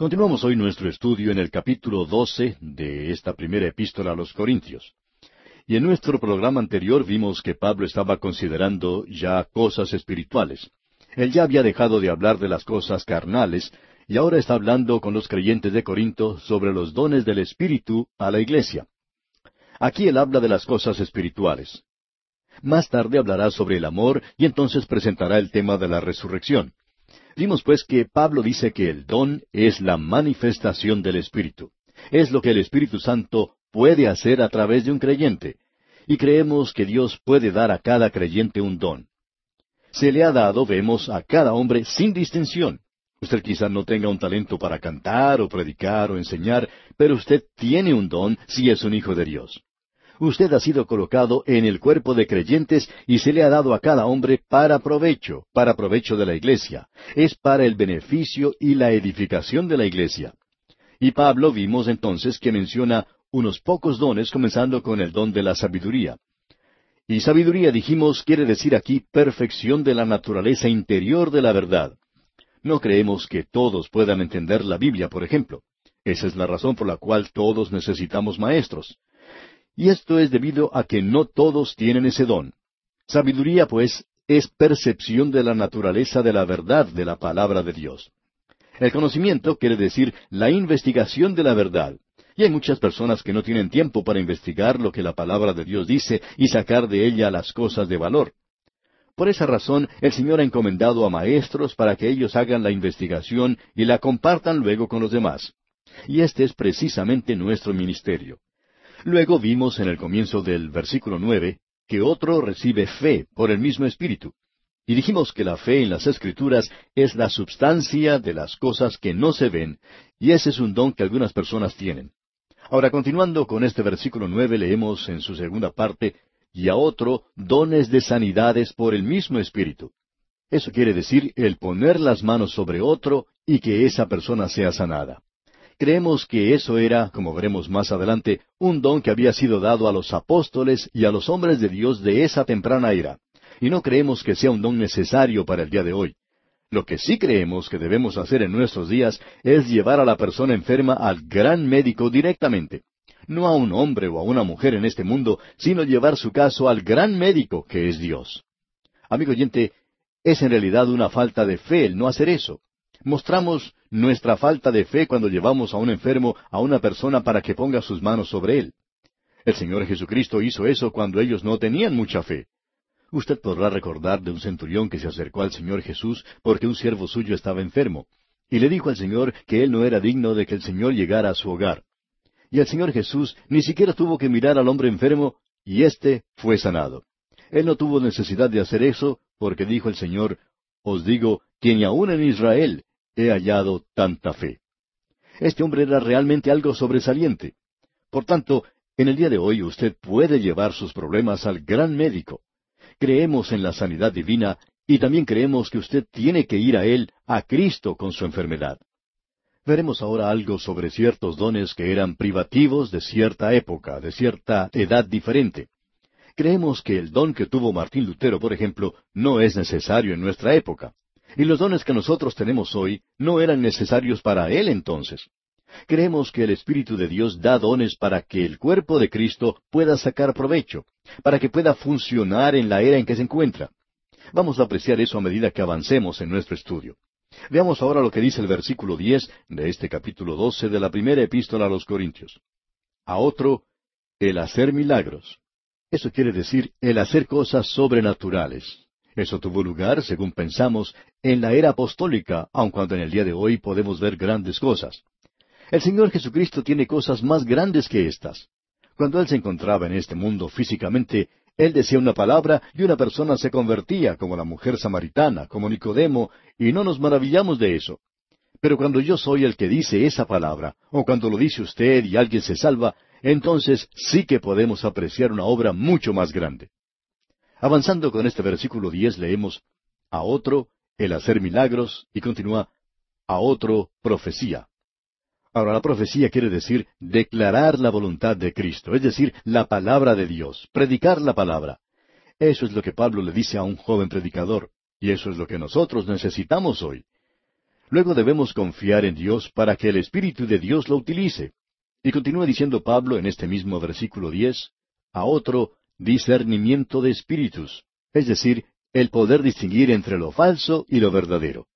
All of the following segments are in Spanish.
Continuamos hoy nuestro estudio en el capítulo 12 de esta primera epístola a los Corintios. Y en nuestro programa anterior vimos que Pablo estaba considerando ya cosas espirituales. Él ya había dejado de hablar de las cosas carnales y ahora está hablando con los creyentes de Corinto sobre los dones del Espíritu a la iglesia. Aquí él habla de las cosas espirituales. Más tarde hablará sobre el amor y entonces presentará el tema de la resurrección. Vimos pues que Pablo dice que el don es la manifestación del Espíritu. Es lo que el Espíritu Santo puede hacer a través de un creyente. Y creemos que Dios puede dar a cada creyente un don. Se le ha dado, vemos, a cada hombre sin distinción. Usted quizá no tenga un talento para cantar o predicar o enseñar, pero usted tiene un don si es un hijo de Dios. Usted ha sido colocado en el cuerpo de creyentes y se le ha dado a cada hombre para provecho, para provecho de la iglesia. Es para el beneficio y la edificación de la iglesia. Y Pablo vimos entonces que menciona unos pocos dones, comenzando con el don de la sabiduría. Y sabiduría, dijimos, quiere decir aquí perfección de la naturaleza interior de la verdad. No creemos que todos puedan entender la Biblia, por ejemplo. Esa es la razón por la cual todos necesitamos maestros. Y esto es debido a que no todos tienen ese don. Sabiduría, pues, es percepción de la naturaleza de la verdad de la palabra de Dios. El conocimiento quiere decir la investigación de la verdad. Y hay muchas personas que no tienen tiempo para investigar lo que la palabra de Dios dice y sacar de ella las cosas de valor. Por esa razón, el Señor ha encomendado a maestros para que ellos hagan la investigación y la compartan luego con los demás. Y este es precisamente nuestro ministerio. Luego vimos en el comienzo del versículo nueve que otro recibe fe por el mismo Espíritu. Y dijimos que la fe en las Escrituras es la substancia de las cosas que no se ven, y ese es un don que algunas personas tienen. Ahora, continuando con este versículo nueve, leemos en su segunda parte, y a otro dones de sanidades por el mismo Espíritu. Eso quiere decir el poner las manos sobre otro y que esa persona sea sanada. Creemos que eso era, como veremos más adelante, un don que había sido dado a los apóstoles y a los hombres de Dios de esa temprana era. Y no creemos que sea un don necesario para el día de hoy. Lo que sí creemos que debemos hacer en nuestros días es llevar a la persona enferma al gran médico directamente. No a un hombre o a una mujer en este mundo, sino llevar su caso al gran médico que es Dios. Amigo oyente, es en realidad una falta de fe el no hacer eso. Mostramos nuestra falta de fe cuando llevamos a un enfermo a una persona para que ponga sus manos sobre él. El Señor Jesucristo hizo eso cuando ellos no tenían mucha fe. Usted podrá recordar de un centurión que se acercó al Señor Jesús porque un siervo suyo estaba enfermo, y le dijo al Señor que él no era digno de que el Señor llegara a su hogar. Y el Señor Jesús ni siquiera tuvo que mirar al hombre enfermo, y éste fue sanado. Él no tuvo necesidad de hacer eso, porque dijo el Señor, Os digo que ni aun en Israel he hallado tanta fe. Este hombre era realmente algo sobresaliente. Por tanto, en el día de hoy usted puede llevar sus problemas al gran médico. Creemos en la sanidad divina y también creemos que usted tiene que ir a Él, a Cristo, con su enfermedad. Veremos ahora algo sobre ciertos dones que eran privativos de cierta época, de cierta edad diferente. Creemos que el don que tuvo Martín Lutero, por ejemplo, no es necesario en nuestra época. Y los dones que nosotros tenemos hoy no eran necesarios para Él entonces. Creemos que el Espíritu de Dios da dones para que el cuerpo de Cristo pueda sacar provecho, para que pueda funcionar en la era en que se encuentra. Vamos a apreciar eso a medida que avancemos en nuestro estudio. Veamos ahora lo que dice el versículo diez de este capítulo doce de la primera epístola a los Corintios. A otro, el hacer milagros. Eso quiere decir el hacer cosas sobrenaturales. Eso tuvo lugar, según pensamos, en la era apostólica, aun cuando en el día de hoy podemos ver grandes cosas. El Señor Jesucristo tiene cosas más grandes que estas. Cuando Él se encontraba en este mundo físicamente, Él decía una palabra y una persona se convertía, como la mujer samaritana, como Nicodemo, y no nos maravillamos de eso. Pero cuando yo soy el que dice esa palabra, o cuando lo dice usted y alguien se salva, entonces sí que podemos apreciar una obra mucho más grande. Avanzando con este versículo diez leemos a otro el hacer milagros y continúa a otro profecía. Ahora la profecía quiere decir declarar la voluntad de Cristo, es decir, la palabra de Dios, predicar la palabra. Eso es lo que Pablo le dice a un joven predicador, y eso es lo que nosotros necesitamos hoy. Luego debemos confiar en Dios para que el Espíritu de Dios lo utilice. Y continúa diciendo Pablo en este mismo versículo diez, a otro discernimiento de espíritus, es decir, el poder distinguir entre lo falso y lo verdadero.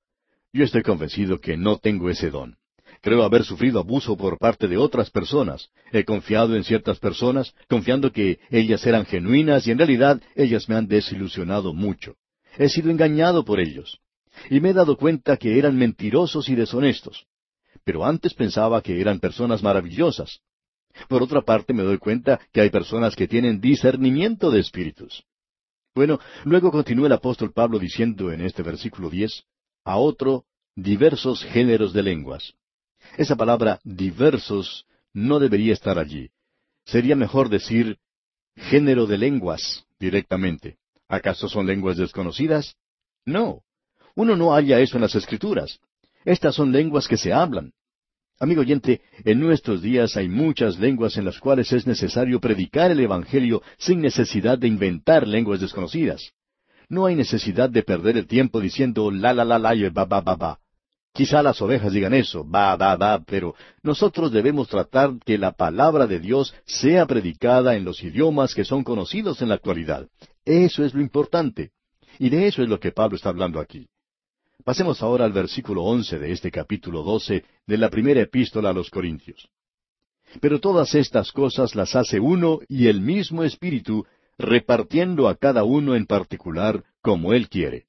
Yo estoy convencido que no tengo ese don. Creo haber sufrido abuso por parte de otras personas. He confiado en ciertas personas, confiando que ellas eran genuinas y en realidad ellas me han desilusionado mucho. He sido engañado por ellos. Y me he dado cuenta que eran mentirosos y deshonestos. Pero antes pensaba que eran personas maravillosas. Por otra parte me doy cuenta que hay personas que tienen discernimiento de espíritus. Bueno, luego continúa el apóstol Pablo diciendo en este versículo diez, a otro diversos géneros de lenguas. Esa palabra diversos no debería estar allí. Sería mejor decir género de lenguas directamente. ¿Acaso son lenguas desconocidas? No. Uno no halla eso en las escrituras. Estas son lenguas que se hablan. Amigo oyente, en nuestros días hay muchas lenguas en las cuales es necesario predicar el Evangelio sin necesidad de inventar lenguas desconocidas. No hay necesidad de perder el tiempo diciendo la la la la y ba ba ba ba. Quizá las ovejas digan eso, ba ba ba, pero nosotros debemos tratar que la palabra de Dios sea predicada en los idiomas que son conocidos en la actualidad. Eso es lo importante. Y de eso es lo que Pablo está hablando aquí. Pasemos ahora al versículo once de este capítulo doce de la primera epístola a los Corintios. Pero todas estas cosas las hace uno y el mismo Espíritu, repartiendo a cada uno en particular como Él quiere.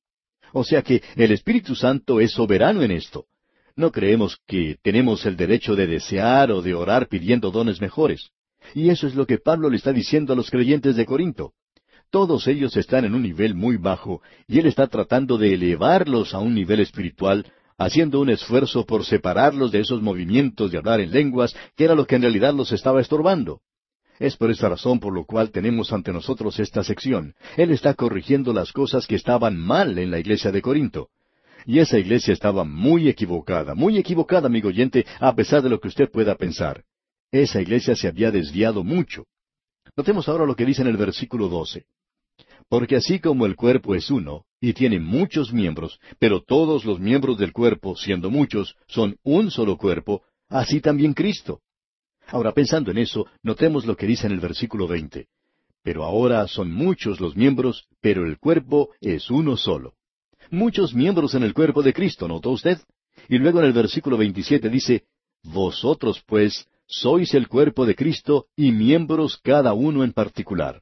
O sea que el Espíritu Santo es soberano en esto. No creemos que tenemos el derecho de desear o de orar pidiendo dones mejores. Y eso es lo que Pablo le está diciendo a los creyentes de Corinto. Todos ellos están en un nivel muy bajo y Él está tratando de elevarlos a un nivel espiritual, haciendo un esfuerzo por separarlos de esos movimientos de hablar en lenguas, que era lo que en realidad los estaba estorbando. Es por esta razón por lo cual tenemos ante nosotros esta sección. Él está corrigiendo las cosas que estaban mal en la iglesia de Corinto. Y esa iglesia estaba muy equivocada, muy equivocada, amigo oyente, a pesar de lo que usted pueda pensar. Esa iglesia se había desviado mucho. Notemos ahora lo que dice en el versículo doce. Porque así como el cuerpo es uno, y tiene muchos miembros, pero todos los miembros del cuerpo, siendo muchos, son un solo cuerpo, así también Cristo. Ahora, pensando en eso, notemos lo que dice en el versículo veinte. Pero ahora son muchos los miembros, pero el cuerpo es uno solo. Muchos miembros en el cuerpo de Cristo, ¿notó usted? Y luego en el versículo veintisiete dice, Vosotros pues sois el cuerpo de Cristo y miembros cada uno en particular.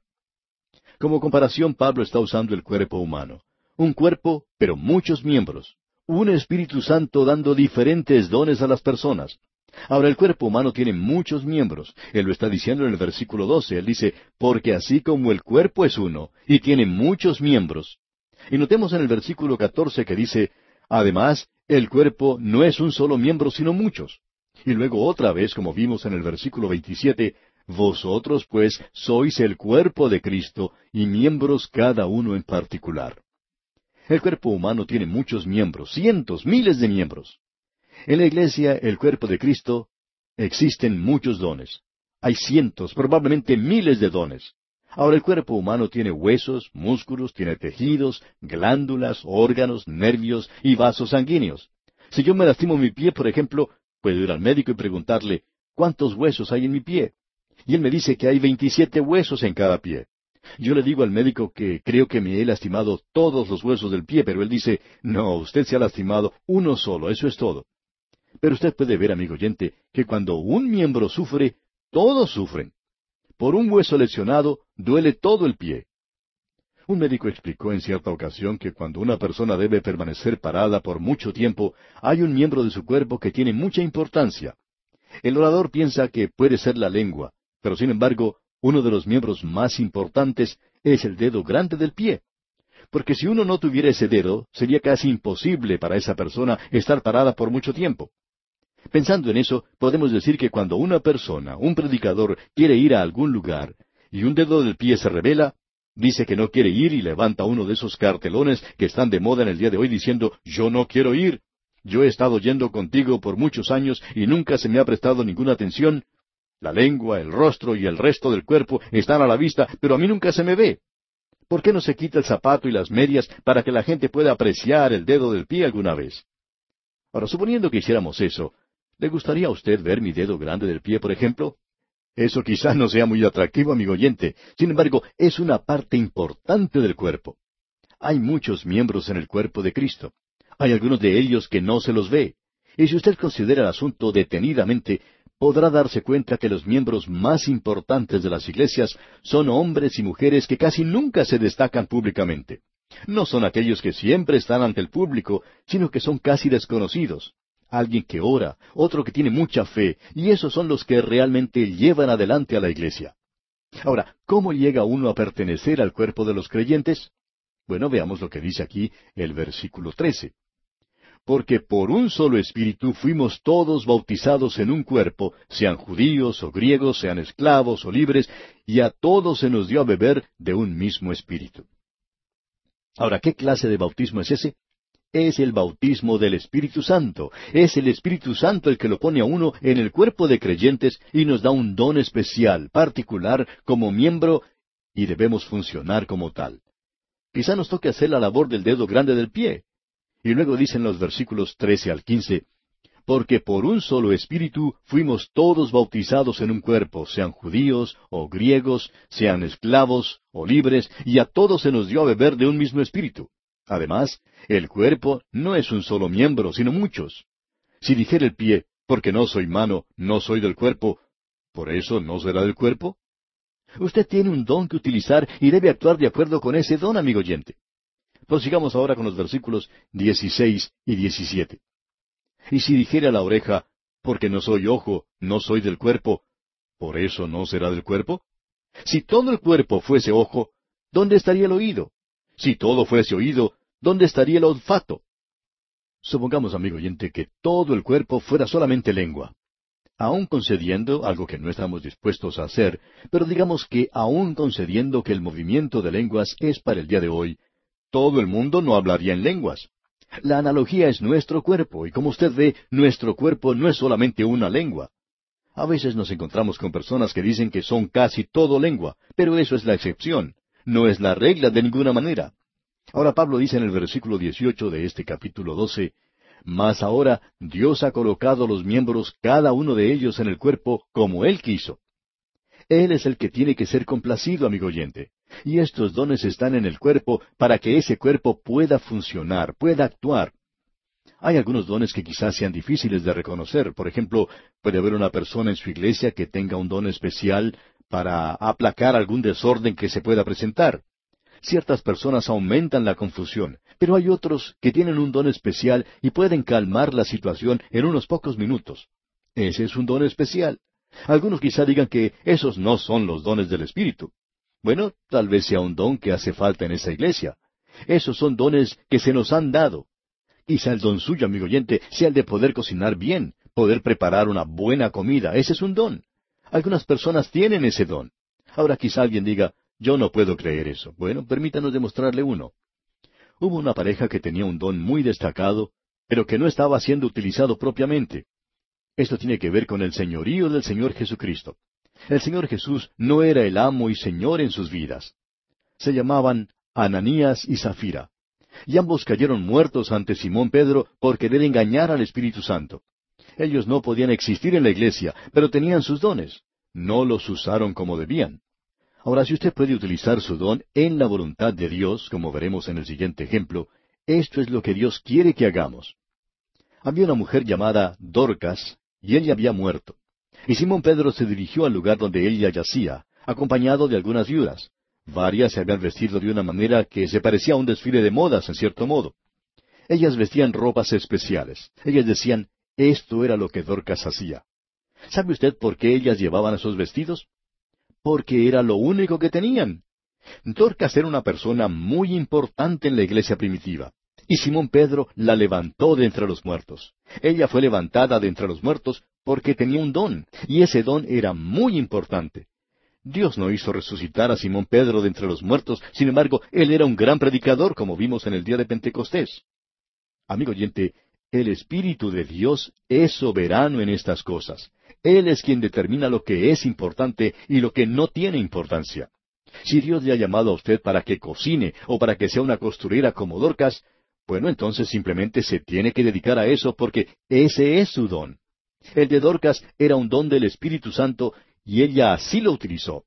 Como comparación, Pablo está usando el cuerpo humano. Un cuerpo, pero muchos miembros. Un Espíritu Santo dando diferentes dones a las personas. Ahora el cuerpo humano tiene muchos miembros. Él lo está diciendo en el versículo 12. Él dice, porque así como el cuerpo es uno y tiene muchos miembros. Y notemos en el versículo 14 que dice, además, el cuerpo no es un solo miembro, sino muchos. Y luego otra vez, como vimos en el versículo 27, vosotros pues sois el cuerpo de Cristo y miembros cada uno en particular. El cuerpo humano tiene muchos miembros, cientos, miles de miembros. En la iglesia, el cuerpo de Cristo, existen muchos dones. Hay cientos, probablemente miles de dones. Ahora el cuerpo humano tiene huesos, músculos, tiene tejidos, glándulas, órganos, nervios y vasos sanguíneos. Si yo me lastimo mi pie, por ejemplo, Puedo ir al médico y preguntarle, ¿cuántos huesos hay en mi pie? Y él me dice que hay veintisiete huesos en cada pie. Yo le digo al médico que creo que me he lastimado todos los huesos del pie, pero él dice, no, usted se ha lastimado uno solo, eso es todo. Pero usted puede ver, amigo oyente, que cuando un miembro sufre, todos sufren. Por un hueso lesionado, duele todo el pie. Un médico explicó en cierta ocasión que cuando una persona debe permanecer parada por mucho tiempo, hay un miembro de su cuerpo que tiene mucha importancia. El orador piensa que puede ser la lengua, pero sin embargo, uno de los miembros más importantes es el dedo grande del pie. Porque si uno no tuviera ese dedo, sería casi imposible para esa persona estar parada por mucho tiempo. Pensando en eso, podemos decir que cuando una persona, un predicador, quiere ir a algún lugar, y un dedo del pie se revela, Dice que no quiere ir y levanta uno de esos cartelones que están de moda en el día de hoy diciendo, yo no quiero ir. Yo he estado yendo contigo por muchos años y nunca se me ha prestado ninguna atención. La lengua, el rostro y el resto del cuerpo están a la vista, pero a mí nunca se me ve. ¿Por qué no se quita el zapato y las medias para que la gente pueda apreciar el dedo del pie alguna vez? Ahora, suponiendo que hiciéramos eso, ¿le gustaría a usted ver mi dedo grande del pie, por ejemplo? Eso quizás no sea muy atractivo, amigo oyente. Sin embargo, es una parte importante del cuerpo. Hay muchos miembros en el cuerpo de Cristo. Hay algunos de ellos que no se los ve. Y si usted considera el asunto detenidamente, podrá darse cuenta que los miembros más importantes de las iglesias son hombres y mujeres que casi nunca se destacan públicamente. No son aquellos que siempre están ante el público, sino que son casi desconocidos alguien que ora, otro que tiene mucha fe, y esos son los que realmente llevan adelante a la iglesia. Ahora, ¿cómo llega uno a pertenecer al cuerpo de los creyentes? Bueno, veamos lo que dice aquí el versículo 13. Porque por un solo espíritu fuimos todos bautizados en un cuerpo, sean judíos o griegos, sean esclavos o libres, y a todos se nos dio a beber de un mismo espíritu. Ahora, ¿qué clase de bautismo es ese? Es el bautismo del Espíritu Santo. Es el Espíritu Santo el que lo pone a uno en el cuerpo de creyentes y nos da un don especial, particular, como miembro, y debemos funcionar como tal. Quizá nos toque hacer la labor del dedo grande del pie. Y luego dicen los versículos trece al quince, porque por un solo espíritu fuimos todos bautizados en un cuerpo, sean judíos o griegos, sean esclavos o libres, y a todos se nos dio a beber de un mismo espíritu. Además, el cuerpo no es un solo miembro, sino muchos. Si dijera el pie, porque no soy mano, no soy del cuerpo, ¿por eso no será del cuerpo? Usted tiene un don que utilizar y debe actuar de acuerdo con ese don, amigo oyente. Prosigamos ahora con los versículos 16 y 17. Y si dijera la oreja, porque no soy ojo, no soy del cuerpo, ¿por eso no será del cuerpo? Si todo el cuerpo fuese ojo, ¿dónde estaría el oído? Si todo fuese oído, ¿dónde estaría el olfato? Supongamos, amigo oyente, que todo el cuerpo fuera solamente lengua. Aún concediendo algo que no estamos dispuestos a hacer, pero digamos que aún concediendo que el movimiento de lenguas es para el día de hoy, todo el mundo no hablaría en lenguas. La analogía es nuestro cuerpo, y como usted ve, nuestro cuerpo no es solamente una lengua. A veces nos encontramos con personas que dicen que son casi todo lengua, pero eso es la excepción no es la regla de ninguna manera. Ahora Pablo dice en el versículo 18 de este capítulo 12, Mas ahora Dios ha colocado los miembros cada uno de ellos en el cuerpo como Él quiso. Él es el que tiene que ser complacido, amigo oyente. Y estos dones están en el cuerpo para que ese cuerpo pueda funcionar, pueda actuar. Hay algunos dones que quizás sean difíciles de reconocer. Por ejemplo, puede haber una persona en su iglesia que tenga un don especial para aplacar algún desorden que se pueda presentar. Ciertas personas aumentan la confusión, pero hay otros que tienen un don especial y pueden calmar la situación en unos pocos minutos. Ese es un don especial. Algunos quizá digan que esos no son los dones del Espíritu. Bueno, tal vez sea un don que hace falta en esa iglesia. Esos son dones que se nos han dado. Quizá el don suyo, amigo oyente, sea el de poder cocinar bien, poder preparar una buena comida. Ese es un don. Algunas personas tienen ese don. Ahora quizá alguien diga, yo no puedo creer eso. Bueno, permítanos demostrarle uno. Hubo una pareja que tenía un don muy destacado, pero que no estaba siendo utilizado propiamente. Esto tiene que ver con el señorío del Señor Jesucristo. El Señor Jesús no era el amo y Señor en sus vidas. Se llamaban Ananías y Zafira. Y ambos cayeron muertos ante Simón Pedro por querer engañar al Espíritu Santo. Ellos no podían existir en la iglesia, pero tenían sus dones. No los usaron como debían. Ahora, si usted puede utilizar su don en la voluntad de Dios, como veremos en el siguiente ejemplo, esto es lo que Dios quiere que hagamos. Había una mujer llamada Dorcas, y ella había muerto. Y Simón Pedro se dirigió al lugar donde ella yacía, acompañado de algunas viudas. Varias se habían vestido de una manera que se parecía a un desfile de modas, en cierto modo. Ellas vestían ropas especiales. Ellas decían, esto era lo que Dorcas hacía. ¿Sabe usted por qué ellas llevaban esos vestidos? Porque era lo único que tenían. Dorcas era una persona muy importante en la iglesia primitiva. Y Simón Pedro la levantó de entre los muertos. Ella fue levantada de entre los muertos porque tenía un don, y ese don era muy importante. Dios no hizo resucitar a Simón Pedro de entre los muertos, sin embargo, él era un gran predicador, como vimos en el día de Pentecostés. Amigo oyente, el Espíritu de Dios es soberano en estas cosas. Él es quien determina lo que es importante y lo que no tiene importancia. Si Dios le ha llamado a usted para que cocine o para que sea una costurera como Dorcas, Bueno, entonces simplemente se tiene que dedicar a eso porque ese es su don. El de Dorcas era un don del Espíritu Santo y ella así lo utilizó.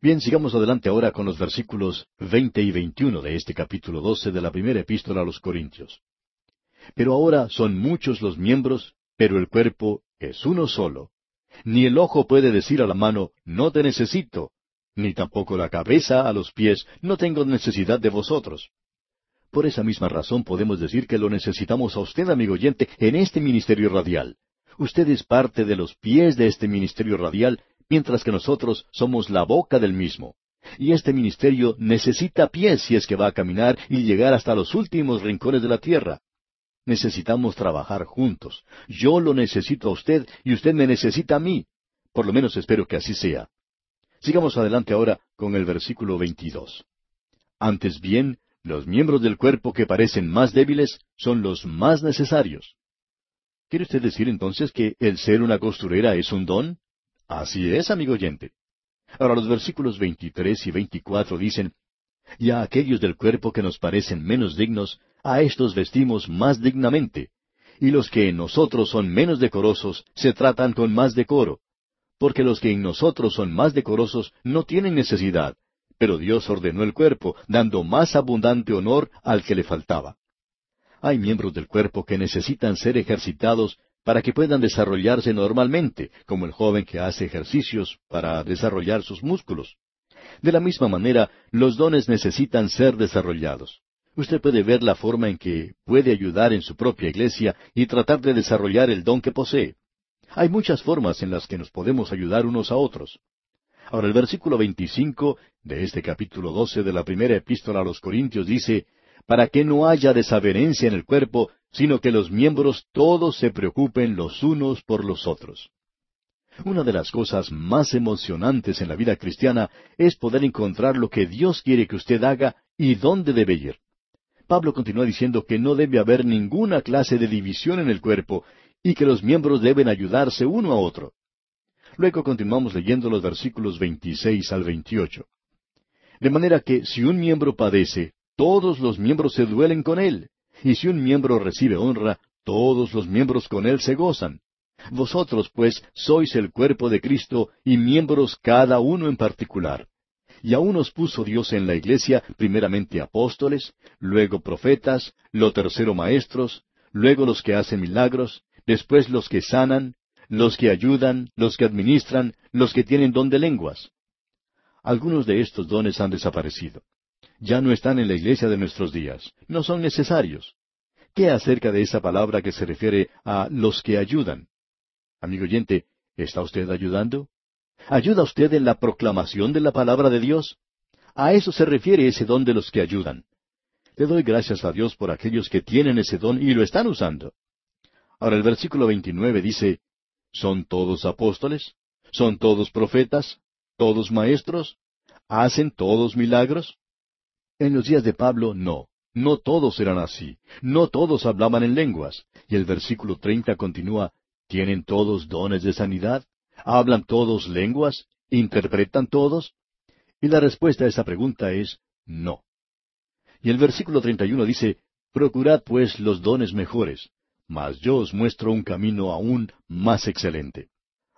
Bien, sigamos adelante ahora con los versículos veinte y veintiuno de este capítulo doce de la primera epístola a los Corintios. Pero ahora son muchos los miembros, pero el cuerpo es uno solo. Ni el ojo puede decir a la mano, no te necesito, ni tampoco la cabeza a los pies, no tengo necesidad de vosotros. Por esa misma razón podemos decir que lo necesitamos a usted, amigo oyente, en este ministerio radial. Usted es parte de los pies de este ministerio radial, mientras que nosotros somos la boca del mismo. Y este ministerio necesita pies si es que va a caminar y llegar hasta los últimos rincones de la tierra. Necesitamos trabajar juntos. Yo lo necesito a usted y usted me necesita a mí. Por lo menos espero que así sea. Sigamos adelante ahora con el versículo 22. Antes bien, los miembros del cuerpo que parecen más débiles son los más necesarios. ¿Quiere usted decir entonces que el ser una costurera es un don? Así es, amigo oyente. Ahora los versículos 23 y 24 dicen, Y a aquellos del cuerpo que nos parecen menos dignos, a éstos vestimos más dignamente, y los que en nosotros son menos decorosos se tratan con más decoro, porque los que en nosotros son más decorosos no tienen necesidad, pero Dios ordenó el cuerpo, dando más abundante honor al que le faltaba. Hay miembros del cuerpo que necesitan ser ejercitados para que puedan desarrollarse normalmente, como el joven que hace ejercicios para desarrollar sus músculos. De la misma manera, los dones necesitan ser desarrollados. Usted puede ver la forma en que puede ayudar en su propia iglesia y tratar de desarrollar el don que posee. Hay muchas formas en las que nos podemos ayudar unos a otros. Ahora el versículo 25 de este capítulo 12 de la primera epístola a los Corintios dice, para que no haya desavenencia en el cuerpo, sino que los miembros todos se preocupen los unos por los otros. Una de las cosas más emocionantes en la vida cristiana es poder encontrar lo que Dios quiere que usted haga y dónde debe ir. Pablo continúa diciendo que no debe haber ninguna clase de división en el cuerpo y que los miembros deben ayudarse uno a otro. Luego continuamos leyendo los versículos 26 al 28. De manera que si un miembro padece, todos los miembros se duelen con él, y si un miembro recibe honra, todos los miembros con él se gozan. Vosotros, pues, sois el cuerpo de Cristo y miembros cada uno en particular. Y aún os puso Dios en la iglesia primeramente apóstoles, luego profetas, lo tercero maestros, luego los que hacen milagros, después los que sanan, los que ayudan, los que administran, los que tienen don de lenguas. Algunos de estos dones han desaparecido. Ya no están en la iglesia de nuestros días. No son necesarios. ¿Qué acerca de esa palabra que se refiere a los que ayudan? Amigo oyente, ¿está usted ayudando? ¿Ayuda usted en la proclamación de la palabra de Dios? A eso se refiere ese don de los que ayudan. Le doy gracias a Dios por aquellos que tienen ese don y lo están usando. Ahora el versículo 29 dice, ¿son todos apóstoles? ¿Son todos profetas? ¿Todos maestros? ¿Hacen todos milagros? En los días de Pablo, no. No todos eran así. No todos hablaban en lenguas. Y el versículo 30 continúa, ¿tienen todos dones de sanidad? ¿Hablan todos lenguas? ¿Interpretan todos? Y la respuesta a esa pregunta es no. Y el versículo 31 dice, Procurad pues los dones mejores, mas yo os muestro un camino aún más excelente.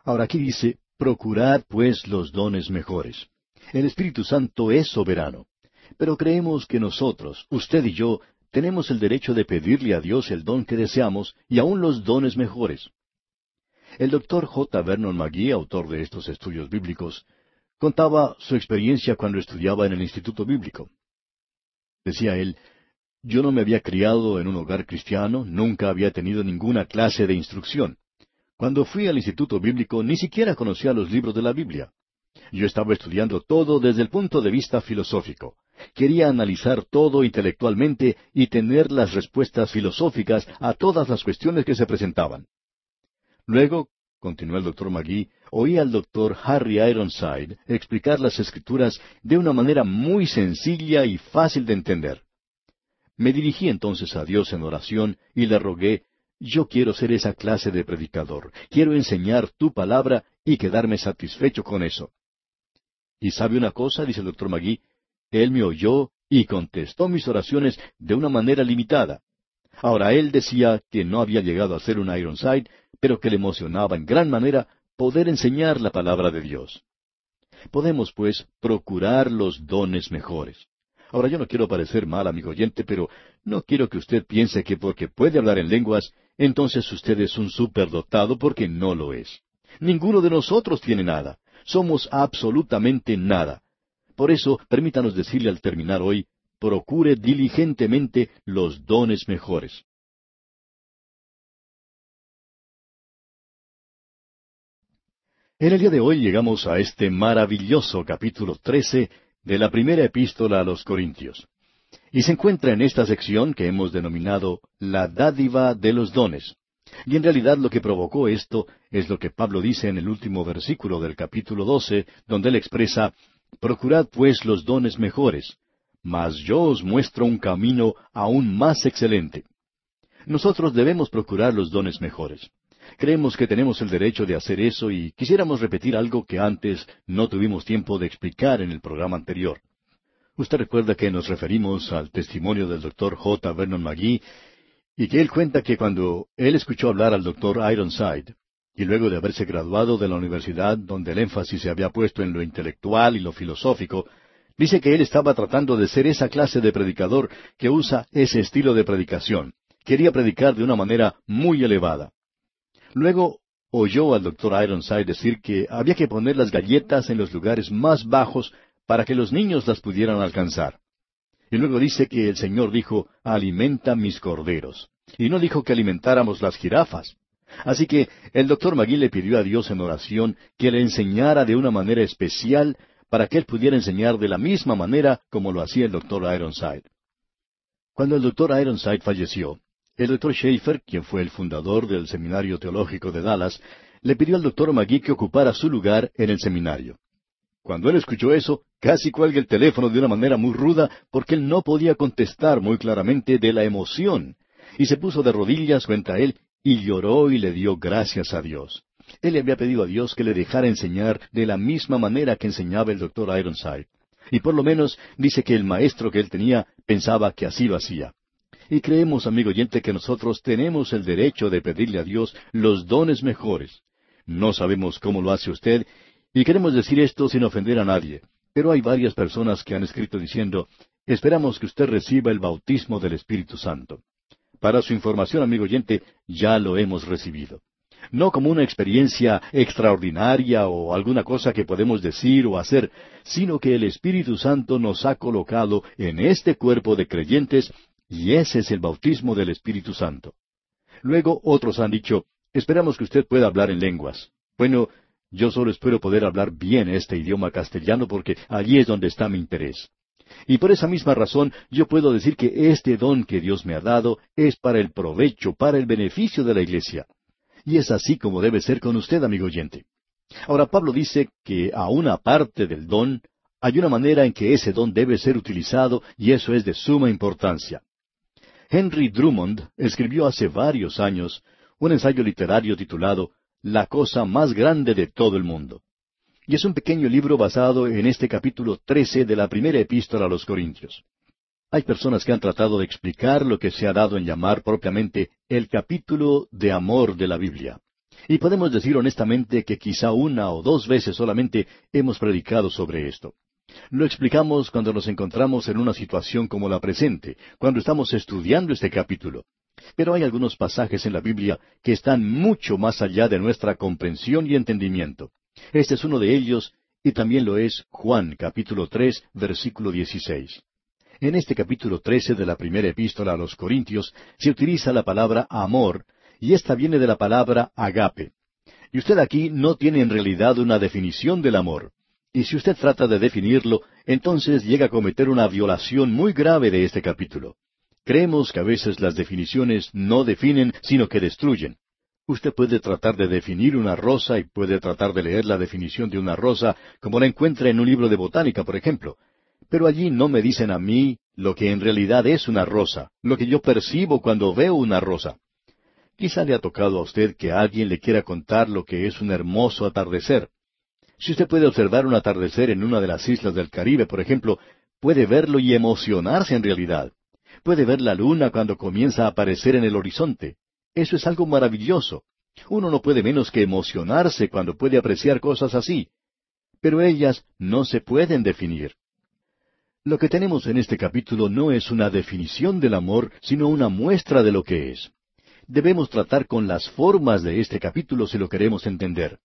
Ahora aquí dice, Procurad pues los dones mejores. El Espíritu Santo es soberano, pero creemos que nosotros, usted y yo, tenemos el derecho de pedirle a Dios el don que deseamos y aún los dones mejores. El doctor J. Vernon McGee, autor de estos estudios bíblicos, contaba su experiencia cuando estudiaba en el Instituto Bíblico. Decía él, yo no me había criado en un hogar cristiano, nunca había tenido ninguna clase de instrucción. Cuando fui al Instituto Bíblico ni siquiera conocía los libros de la Biblia. Yo estaba estudiando todo desde el punto de vista filosófico. Quería analizar todo intelectualmente y tener las respuestas filosóficas a todas las cuestiones que se presentaban. Luego, continuó el doctor Magui, oí al doctor Harry Ironside explicar las escrituras de una manera muy sencilla y fácil de entender. Me dirigí entonces a Dios en oración y le rogué, yo quiero ser esa clase de predicador, quiero enseñar tu palabra y quedarme satisfecho con eso. Y sabe una cosa, dice el doctor Magui, él me oyó y contestó mis oraciones de una manera limitada. Ahora él decía que no había llegado a ser un Ironside, pero que le emocionaba en gran manera poder enseñar la palabra de Dios. Podemos, pues, procurar los dones mejores. Ahora yo no quiero parecer mal, amigo oyente, pero no quiero que usted piense que porque puede hablar en lenguas, entonces usted es un superdotado porque no lo es. Ninguno de nosotros tiene nada. Somos absolutamente nada. Por eso, permítanos decirle al terminar hoy, procure diligentemente los dones mejores. En el día de hoy llegamos a este maravilloso capítulo 13 de la primera epístola a los Corintios. Y se encuentra en esta sección que hemos denominado la dádiva de los dones. Y en realidad lo que provocó esto es lo que Pablo dice en el último versículo del capítulo 12, donde él expresa, Procurad pues los dones mejores, mas yo os muestro un camino aún más excelente. Nosotros debemos procurar los dones mejores. Creemos que tenemos el derecho de hacer eso y quisiéramos repetir algo que antes no tuvimos tiempo de explicar en el programa anterior. Usted recuerda que nos referimos al testimonio del doctor J. Vernon McGee y que él cuenta que cuando él escuchó hablar al doctor Ironside, y luego de haberse graduado de la universidad donde el énfasis se había puesto en lo intelectual y lo filosófico, dice que él estaba tratando de ser esa clase de predicador que usa ese estilo de predicación. Quería predicar de una manera muy elevada. Luego oyó al doctor Ironside decir que había que poner las galletas en los lugares más bajos para que los niños las pudieran alcanzar. Y luego dice que el Señor dijo, alimenta mis corderos. Y no dijo que alimentáramos las jirafas. Así que el doctor Magui le pidió a Dios en oración que le enseñara de una manera especial para que él pudiera enseñar de la misma manera como lo hacía el doctor Ironside. Cuando el doctor Ironside falleció, el doctor Schaefer, quien fue el fundador del Seminario Teológico de Dallas, le pidió al doctor Magui que ocupara su lugar en el seminario. Cuando él escuchó eso, casi cuelga el teléfono de una manera muy ruda porque él no podía contestar muy claramente de la emoción. Y se puso de rodillas frente a él y lloró y le dio gracias a Dios. Él le había pedido a Dios que le dejara enseñar de la misma manera que enseñaba el doctor Ironside. Y por lo menos dice que el maestro que él tenía pensaba que así lo hacía. Y creemos, amigo oyente, que nosotros tenemos el derecho de pedirle a Dios los dones mejores. No sabemos cómo lo hace usted, y queremos decir esto sin ofender a nadie, pero hay varias personas que han escrito diciendo, esperamos que usted reciba el bautismo del Espíritu Santo. Para su información, amigo oyente, ya lo hemos recibido. No como una experiencia extraordinaria o alguna cosa que podemos decir o hacer, sino que el Espíritu Santo nos ha colocado en este cuerpo de creyentes y ese es el bautismo del Espíritu Santo. Luego otros han dicho, esperamos que usted pueda hablar en lenguas. Bueno, yo solo espero poder hablar bien este idioma castellano porque allí es donde está mi interés. Y por esa misma razón yo puedo decir que este don que Dios me ha dado es para el provecho, para el beneficio de la iglesia. Y es así como debe ser con usted, amigo oyente. Ahora Pablo dice que a una parte del don hay una manera en que ese don debe ser utilizado y eso es de suma importancia. Henry Drummond escribió hace varios años un ensayo literario titulado La cosa más grande de todo el mundo. Y es un pequeño libro basado en este capítulo 13 de la primera epístola a los Corintios. Hay personas que han tratado de explicar lo que se ha dado en llamar propiamente el capítulo de amor de la Biblia. Y podemos decir honestamente que quizá una o dos veces solamente hemos predicado sobre esto. Lo explicamos cuando nos encontramos en una situación como la presente, cuando estamos estudiando este capítulo. Pero hay algunos pasajes en la Biblia que están mucho más allá de nuestra comprensión y entendimiento. Este es uno de ellos, y también lo es Juan capítulo tres, versículo dieciséis. En este capítulo trece de la primera epístola a los Corintios se utiliza la palabra amor, y esta viene de la palabra agape. Y usted aquí no tiene en realidad una definición del amor. Y si usted trata de definirlo, entonces llega a cometer una violación muy grave de este capítulo. Creemos que a veces las definiciones no definen, sino que destruyen. Usted puede tratar de definir una rosa y puede tratar de leer la definición de una rosa como la encuentra en un libro de botánica, por ejemplo. Pero allí no me dicen a mí lo que en realidad es una rosa, lo que yo percibo cuando veo una rosa. Quizá le ha tocado a usted que alguien le quiera contar lo que es un hermoso atardecer. Si usted puede observar un atardecer en una de las islas del Caribe, por ejemplo, puede verlo y emocionarse en realidad. Puede ver la luna cuando comienza a aparecer en el horizonte. Eso es algo maravilloso. Uno no puede menos que emocionarse cuando puede apreciar cosas así. Pero ellas no se pueden definir. Lo que tenemos en este capítulo no es una definición del amor, sino una muestra de lo que es. Debemos tratar con las formas de este capítulo si lo queremos entender.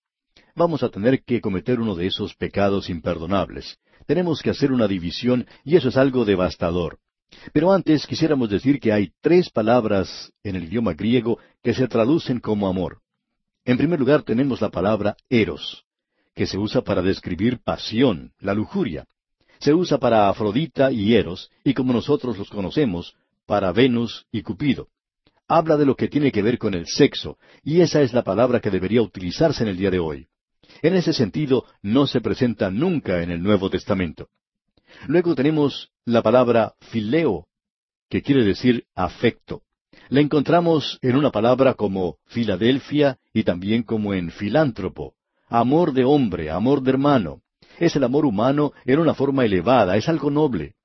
Vamos a tener que cometer uno de esos pecados imperdonables. Tenemos que hacer una división y eso es algo devastador. Pero antes quisiéramos decir que hay tres palabras en el idioma griego que se traducen como amor. En primer lugar tenemos la palabra eros, que se usa para describir pasión, la lujuria. Se usa para Afrodita y Eros, y como nosotros los conocemos, para Venus y Cupido. Habla de lo que tiene que ver con el sexo, y esa es la palabra que debería utilizarse en el día de hoy. En ese sentido, no se presenta nunca en el Nuevo Testamento. Luego tenemos la palabra fileo, que quiere decir afecto. La encontramos en una palabra como Filadelfia y también como en filántropo. Amor de hombre, amor de hermano. Es el amor humano en una forma elevada, es algo noble.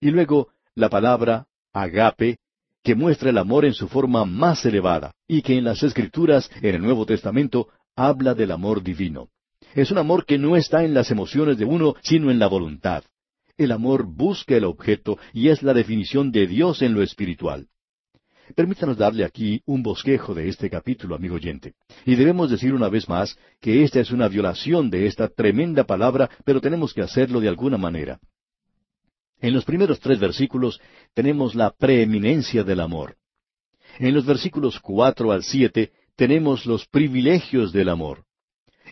Y luego la palabra agape, que muestra el amor en su forma más elevada, y que en las Escrituras, en el Nuevo Testamento, habla del amor divino. Es un amor que no está en las emociones de uno, sino en la voluntad. El amor busca el objeto y es la definición de Dios en lo espiritual. Permítanos darle aquí un bosquejo de este capítulo, amigo oyente. Y debemos decir una vez más que esta es una violación de esta tremenda palabra, pero tenemos que hacerlo de alguna manera. En los primeros tres versículos tenemos la preeminencia del amor. En los versículos cuatro al siete tenemos los privilegios del amor.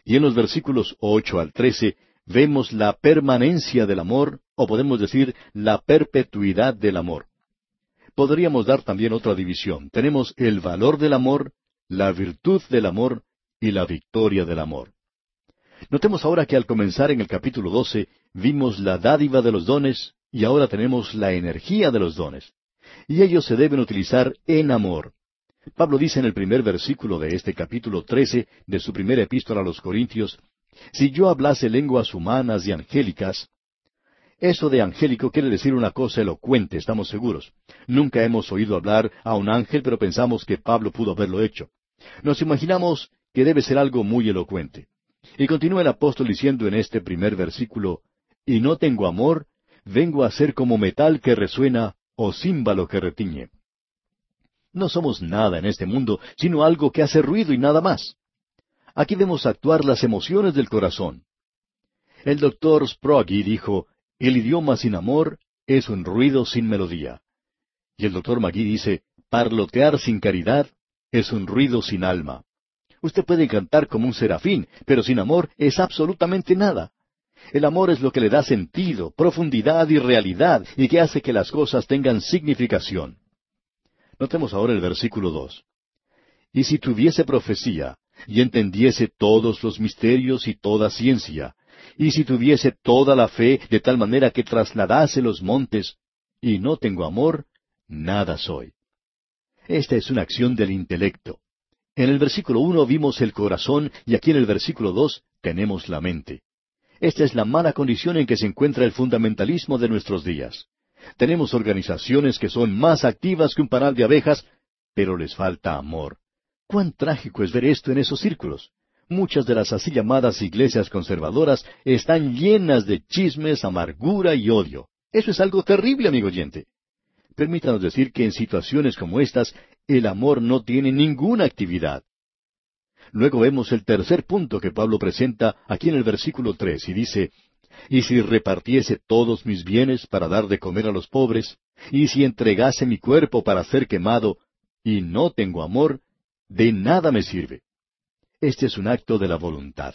Y en los versículos ocho al trece vemos la permanencia del amor, o podemos decir la perpetuidad del amor. Podríamos dar también otra división. Tenemos el valor del amor, la virtud del amor y la victoria del amor. Notemos ahora que al comenzar en el capítulo 12 vimos la dádiva de los dones y ahora tenemos la energía de los dones. Y ellos se deben utilizar en amor. Pablo dice en el primer versículo de este capítulo 13 de su primera epístola a los Corintios, si yo hablase lenguas humanas y angélicas, eso de angélico quiere decir una cosa elocuente, estamos seguros. Nunca hemos oído hablar a un ángel, pero pensamos que Pablo pudo haberlo hecho. Nos imaginamos que debe ser algo muy elocuente. Y continúa el apóstol diciendo en este primer versículo, y no tengo amor, vengo a ser como metal que resuena o címbalo que retiñe. No somos nada en este mundo, sino algo que hace ruido y nada más. Aquí vemos actuar las emociones del corazón. El doctor Sproggy dijo, el idioma sin amor es un ruido sin melodía. Y el doctor Magui dice, parlotear sin caridad es un ruido sin alma. Usted puede cantar como un serafín, pero sin amor es absolutamente nada. El amor es lo que le da sentido, profundidad y realidad, y que hace que las cosas tengan significación. Notemos ahora el versículo dos. Y si tuviese profecía, y entendiese todos los misterios y toda ciencia, y si tuviese toda la fe de tal manera que trasladase los montes, y no tengo amor, nada soy. Esta es una acción del intelecto. En el versículo uno vimos el corazón y aquí en el versículo dos tenemos la mente. Esta es la mala condición en que se encuentra el fundamentalismo de nuestros días. Tenemos organizaciones que son más activas que un panal de abejas, pero les falta amor. Cuán trágico es ver esto en esos círculos. Muchas de las así llamadas iglesias conservadoras están llenas de chismes, amargura y odio. Eso es algo terrible, amigo oyente. Permítanos decir que en situaciones como estas, el amor no tiene ninguna actividad. Luego vemos el tercer punto que Pablo presenta aquí en el versículo tres, y dice, Y si repartiese todos mis bienes para dar de comer a los pobres, y si entregase mi cuerpo para ser quemado, y no tengo amor, de nada me sirve. Este es un acto de la voluntad.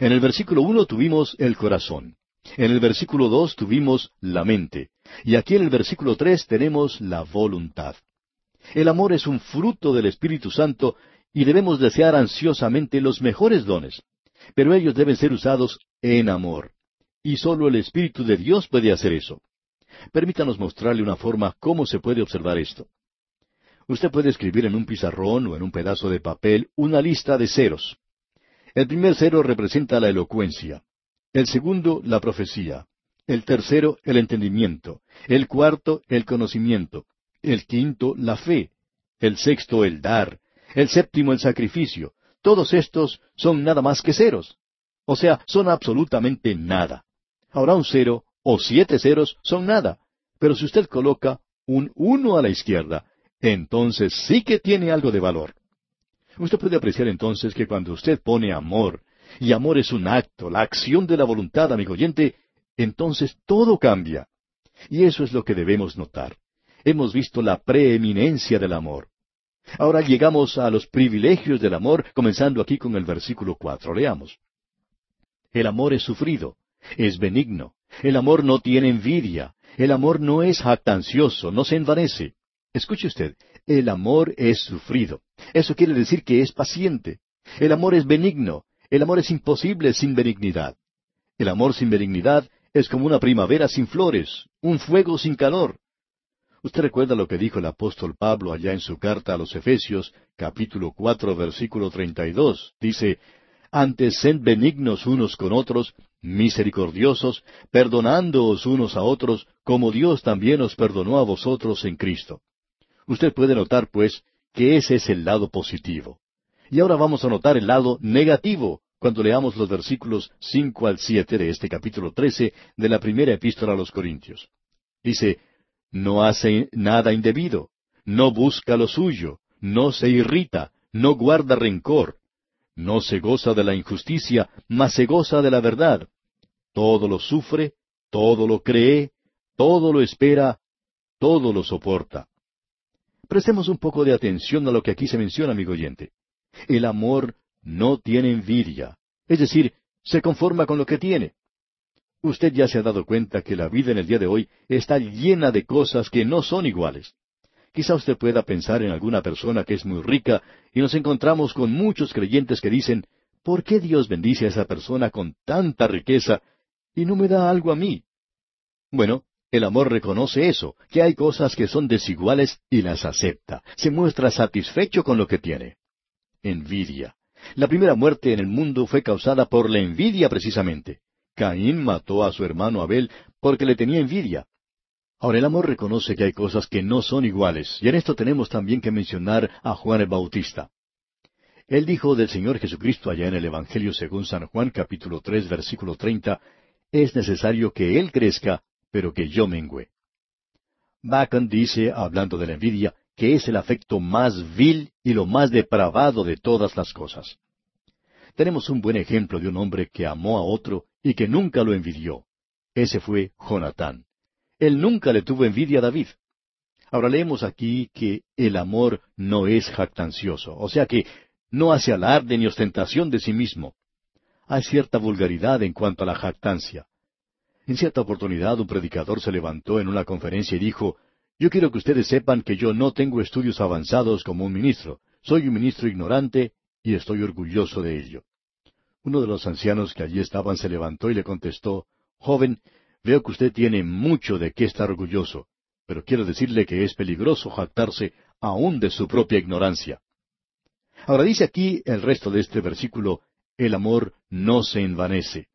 En el versículo uno tuvimos el corazón. En el versículo dos tuvimos la mente. Y aquí en el versículo tres tenemos la voluntad. El amor es un fruto del Espíritu Santo y debemos desear ansiosamente los mejores dones. Pero ellos deben ser usados en amor. Y solo el Espíritu de Dios puede hacer eso. Permítanos mostrarle una forma cómo se puede observar esto. Usted puede escribir en un pizarrón o en un pedazo de papel una lista de ceros. El primer cero representa la elocuencia, el segundo la profecía, El tercero, el entendimiento. El cuarto, el conocimiento. El quinto, la fe. El sexto, el dar. El séptimo, el sacrificio. Todos estos son nada más que ceros. O sea, son absolutamente nada. Ahora un cero o siete ceros son nada. Pero si usted coloca un uno a la izquierda, entonces sí que tiene algo de valor. Usted puede apreciar entonces que cuando usted pone amor, y amor es un acto, la acción de la voluntad, amigo oyente, entonces todo cambia. Y eso es lo que debemos notar. Hemos visto la preeminencia del amor. Ahora llegamos a los privilegios del amor, comenzando aquí con el versículo cuatro. Leamos. El amor es sufrido, es benigno. El amor no tiene envidia. El amor no es jactancioso, no se envanece. Escuche usted, el amor es sufrido. Eso quiere decir que es paciente. El amor es benigno. El amor es imposible sin benignidad. El amor sin benignidad es como una primavera sin flores, un fuego sin calor. Usted recuerda lo que dijo el apóstol Pablo allá en su carta a los Efesios, capítulo cuatro, versículo treinta y dos. Dice, Antes sed benignos unos con otros, misericordiosos, perdonándoos unos a otros, como Dios también os perdonó a vosotros en Cristo. Usted puede notar, pues, que ese es el lado positivo. Y ahora vamos a notar el lado negativo cuando leamos los versículos cinco al siete de este capítulo trece de la primera epístola a los Corintios. Dice, no hace nada indebido, no busca lo suyo, no se irrita, no guarda rencor, no se goza de la injusticia, mas se goza de la verdad. Todo lo sufre, todo lo cree, todo lo espera, todo lo soporta. Prestemos un poco de atención a lo que aquí se menciona, amigo oyente. El amor no tiene envidia, es decir, se conforma con lo que tiene. Usted ya se ha dado cuenta que la vida en el día de hoy está llena de cosas que no son iguales. Quizá usted pueda pensar en alguna persona que es muy rica y nos encontramos con muchos creyentes que dicen, ¿por qué Dios bendice a esa persona con tanta riqueza y no me da algo a mí? Bueno, el amor reconoce eso, que hay cosas que son desiguales y las acepta. Se muestra satisfecho con lo que tiene. Envidia. La primera muerte en el mundo fue causada por la envidia precisamente. Caín mató a su hermano Abel porque le tenía envidia. Ahora el amor reconoce que hay cosas que no son iguales, y en esto tenemos también que mencionar a Juan el Bautista. Él dijo del Señor Jesucristo allá en el Evangelio según San Juan capítulo tres versículo treinta, es necesario que Él crezca, pero que yo mengüe. Bacon dice, hablando de la envidia, que es el afecto más vil y lo más depravado de todas las cosas. Tenemos un buen ejemplo de un hombre que amó a otro y que nunca lo envidió. Ese fue Jonatán. Él nunca le tuvo envidia a David. Ahora leemos aquí que el amor no es jactancioso, o sea que no hace alarde ni ostentación de sí mismo. Hay cierta vulgaridad en cuanto a la jactancia. En cierta oportunidad un predicador se levantó en una conferencia y dijo, yo quiero que ustedes sepan que yo no tengo estudios avanzados como un ministro. Soy un ministro ignorante y estoy orgulloso de ello. Uno de los ancianos que allí estaban se levantó y le contestó, Joven, veo que usted tiene mucho de qué estar orgulloso, pero quiero decirle que es peligroso jactarse aún de su propia ignorancia. Ahora dice aquí el resto de este versículo, el amor no se envanece.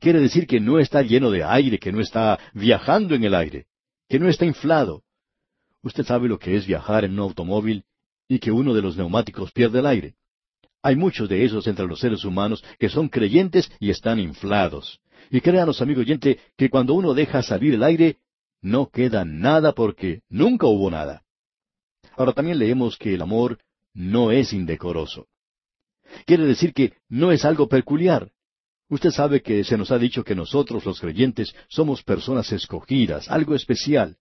Quiere decir que no está lleno de aire, que no está viajando en el aire, que no está inflado, Usted sabe lo que es viajar en un automóvil y que uno de los neumáticos pierde el aire. Hay muchos de esos entre los seres humanos que son creyentes y están inflados. Y créanos, amigo oyente, que cuando uno deja salir el aire, no queda nada porque nunca hubo nada. Ahora también leemos que el amor no es indecoroso. Quiere decir que no es algo peculiar. Usted sabe que se nos ha dicho que nosotros los creyentes somos personas escogidas, algo especial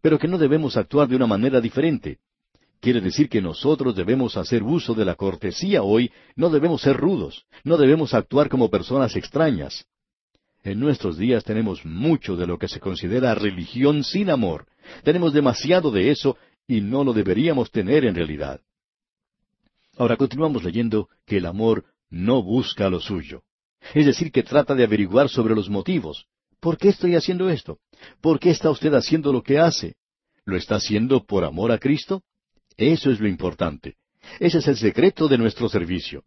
pero que no debemos actuar de una manera diferente. Quiere decir que nosotros debemos hacer uso de la cortesía hoy, no debemos ser rudos, no debemos actuar como personas extrañas. En nuestros días tenemos mucho de lo que se considera religión sin amor. Tenemos demasiado de eso y no lo deberíamos tener en realidad. Ahora continuamos leyendo que el amor no busca lo suyo. Es decir, que trata de averiguar sobre los motivos. ¿Por qué estoy haciendo esto? ¿Por qué está usted haciendo lo que hace? ¿Lo está haciendo por amor a Cristo? Eso es lo importante. Ese es el secreto de nuestro servicio.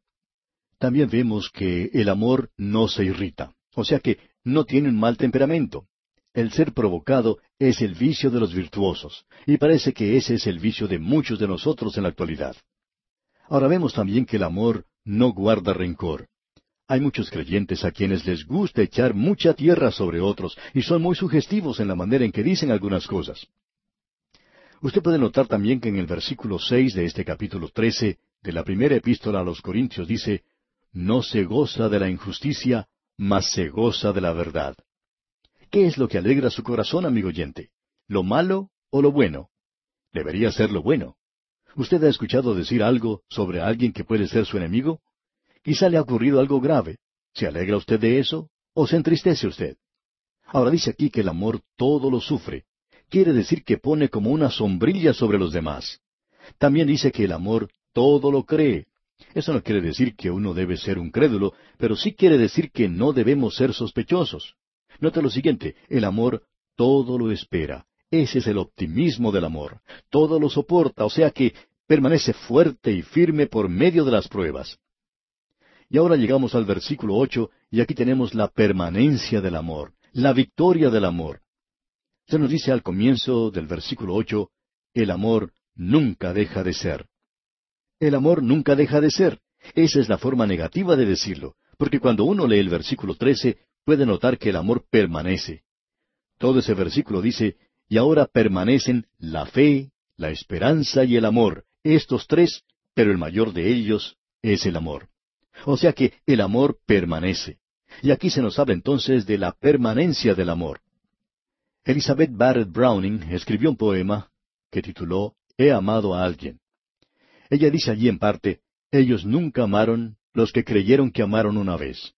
También vemos que el amor no se irrita, o sea que no tiene un mal temperamento. El ser provocado es el vicio de los virtuosos, y parece que ese es el vicio de muchos de nosotros en la actualidad. Ahora vemos también que el amor no guarda rencor. Hay muchos creyentes a quienes les gusta echar mucha tierra sobre otros y son muy sugestivos en la manera en que dicen algunas cosas. Usted puede notar también que en el versículo seis de este capítulo trece de la primera epístola a los Corintios dice, No se goza de la injusticia, mas se goza de la verdad. ¿Qué es lo que alegra su corazón, amigo oyente? ¿Lo malo o lo bueno? Debería ser lo bueno. ¿Usted ha escuchado decir algo sobre alguien que puede ser su enemigo? Quizá le ha ocurrido algo grave. ¿Se alegra usted de eso? ¿O se entristece usted? Ahora dice aquí que el amor todo lo sufre. Quiere decir que pone como una sombrilla sobre los demás. También dice que el amor todo lo cree. Eso no quiere decir que uno debe ser un crédulo, pero sí quiere decir que no debemos ser sospechosos. Nota lo siguiente, el amor todo lo espera. Ese es el optimismo del amor. Todo lo soporta, o sea que permanece fuerte y firme por medio de las pruebas. Y ahora llegamos al versículo ocho, y aquí tenemos la permanencia del amor, la victoria del amor. Se nos dice al comienzo del versículo ocho, el amor nunca deja de ser. El amor nunca deja de ser. Esa es la forma negativa de decirlo, porque cuando uno lee el versículo trece, puede notar que el amor permanece. Todo ese versículo dice, y ahora permanecen la fe, la esperanza y el amor, estos tres, pero el mayor de ellos es el amor. O sea que el amor permanece. Y aquí se nos habla entonces de la permanencia del amor. Elizabeth Barrett Browning escribió un poema que tituló He amado a alguien. Ella dice allí en parte, ellos nunca amaron los que creyeron que amaron una vez.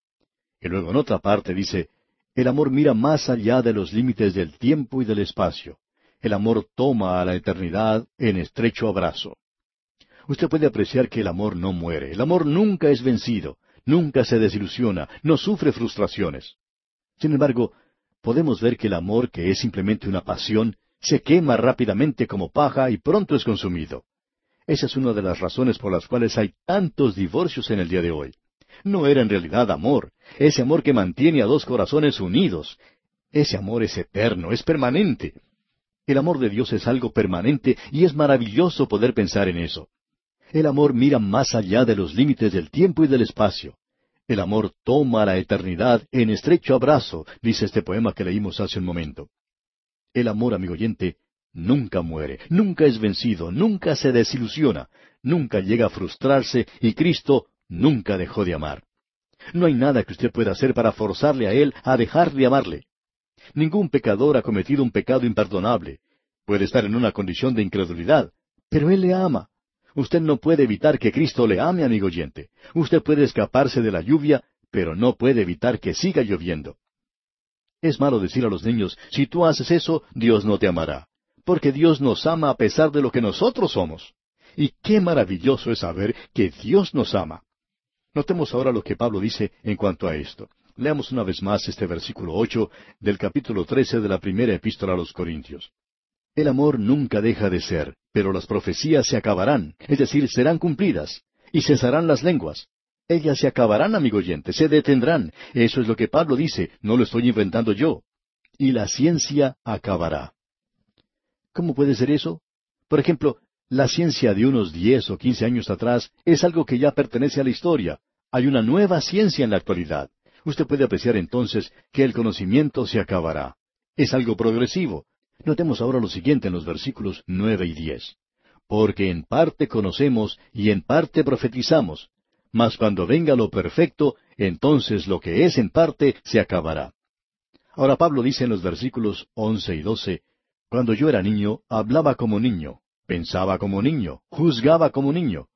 Y luego en otra parte dice, el amor mira más allá de los límites del tiempo y del espacio. El amor toma a la eternidad en estrecho abrazo usted puede apreciar que el amor no muere. El amor nunca es vencido, nunca se desilusiona, no sufre frustraciones. Sin embargo, podemos ver que el amor, que es simplemente una pasión, se quema rápidamente como paja y pronto es consumido. Esa es una de las razones por las cuales hay tantos divorcios en el día de hoy. No era en realidad amor, ese amor que mantiene a dos corazones unidos. Ese amor es eterno, es permanente. El amor de Dios es algo permanente y es maravilloso poder pensar en eso. El amor mira más allá de los límites del tiempo y del espacio. El amor toma la eternidad en estrecho abrazo, dice este poema que leímos hace un momento. El amor, amigo oyente, nunca muere, nunca es vencido, nunca se desilusiona, nunca llega a frustrarse y Cristo nunca dejó de amar. No hay nada que usted pueda hacer para forzarle a Él a dejar de amarle. Ningún pecador ha cometido un pecado imperdonable. Puede estar en una condición de incredulidad, pero Él le ama. Usted no puede evitar que Cristo le ame, amigo oyente. Usted puede escaparse de la lluvia, pero no puede evitar que siga lloviendo. Es malo decir a los niños, si tú haces eso, Dios no te amará, porque Dios nos ama a pesar de lo que nosotros somos. Y qué maravilloso es saber que Dios nos ama. Notemos ahora lo que Pablo dice en cuanto a esto. Leamos una vez más este versículo ocho del capítulo trece de la primera epístola a los Corintios. El amor nunca deja de ser, pero las profecías se acabarán, es decir, serán cumplidas, y cesarán las lenguas. Ellas se acabarán, amigo oyente, se detendrán. Eso es lo que Pablo dice, no lo estoy inventando yo. Y la ciencia acabará. ¿Cómo puede ser eso? Por ejemplo, la ciencia de unos diez o quince años atrás es algo que ya pertenece a la historia. Hay una nueva ciencia en la actualidad. Usted puede apreciar entonces que el conocimiento se acabará. Es algo progresivo. Notemos ahora lo siguiente en los versículos nueve y diez. Porque en parte conocemos y en parte profetizamos, mas cuando venga lo perfecto, entonces lo que es en parte se acabará. Ahora Pablo dice en los versículos once y doce, Cuando yo era niño, hablaba como niño, pensaba como niño, juzgaba como niño.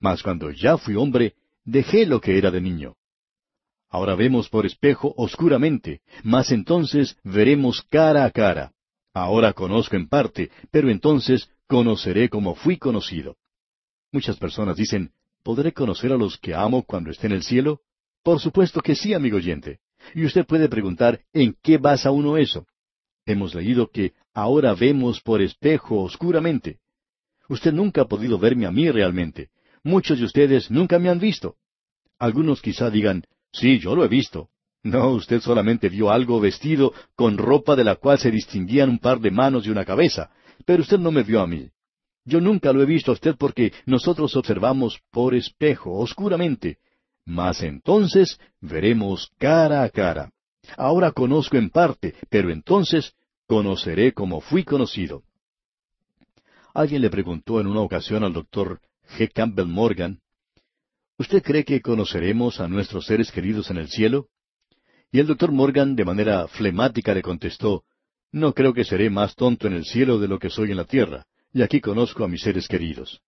Mas cuando ya fui hombre, dejé lo que era de niño. Ahora vemos por espejo oscuramente, mas entonces veremos cara a cara. Ahora conozco en parte, pero entonces conoceré como fui conocido. Muchas personas dicen, ¿podré conocer a los que amo cuando esté en el cielo? Por supuesto que sí, amigo oyente. Y usted puede preguntar, ¿en qué basa uno eso? Hemos leído que ahora vemos por espejo oscuramente. Usted nunca ha podido verme a mí realmente. Muchos de ustedes nunca me han visto. Algunos quizá digan, sí, yo lo he visto. No, usted solamente vio algo vestido con ropa de la cual se distinguían un par de manos y una cabeza, pero usted no me vio a mí. Yo nunca lo he visto a usted porque nosotros observamos por espejo, oscuramente. Mas entonces veremos cara a cara. Ahora conozco en parte, pero entonces conoceré como fui conocido. Alguien le preguntó en una ocasión al doctor G. Campbell Morgan, ¿Usted cree que conoceremos a nuestros seres queridos en el cielo? Y el doctor Morgan, de manera flemática, le contestó, No creo que seré más tonto en el cielo de lo que soy en la tierra, y aquí conozco a mis seres queridos.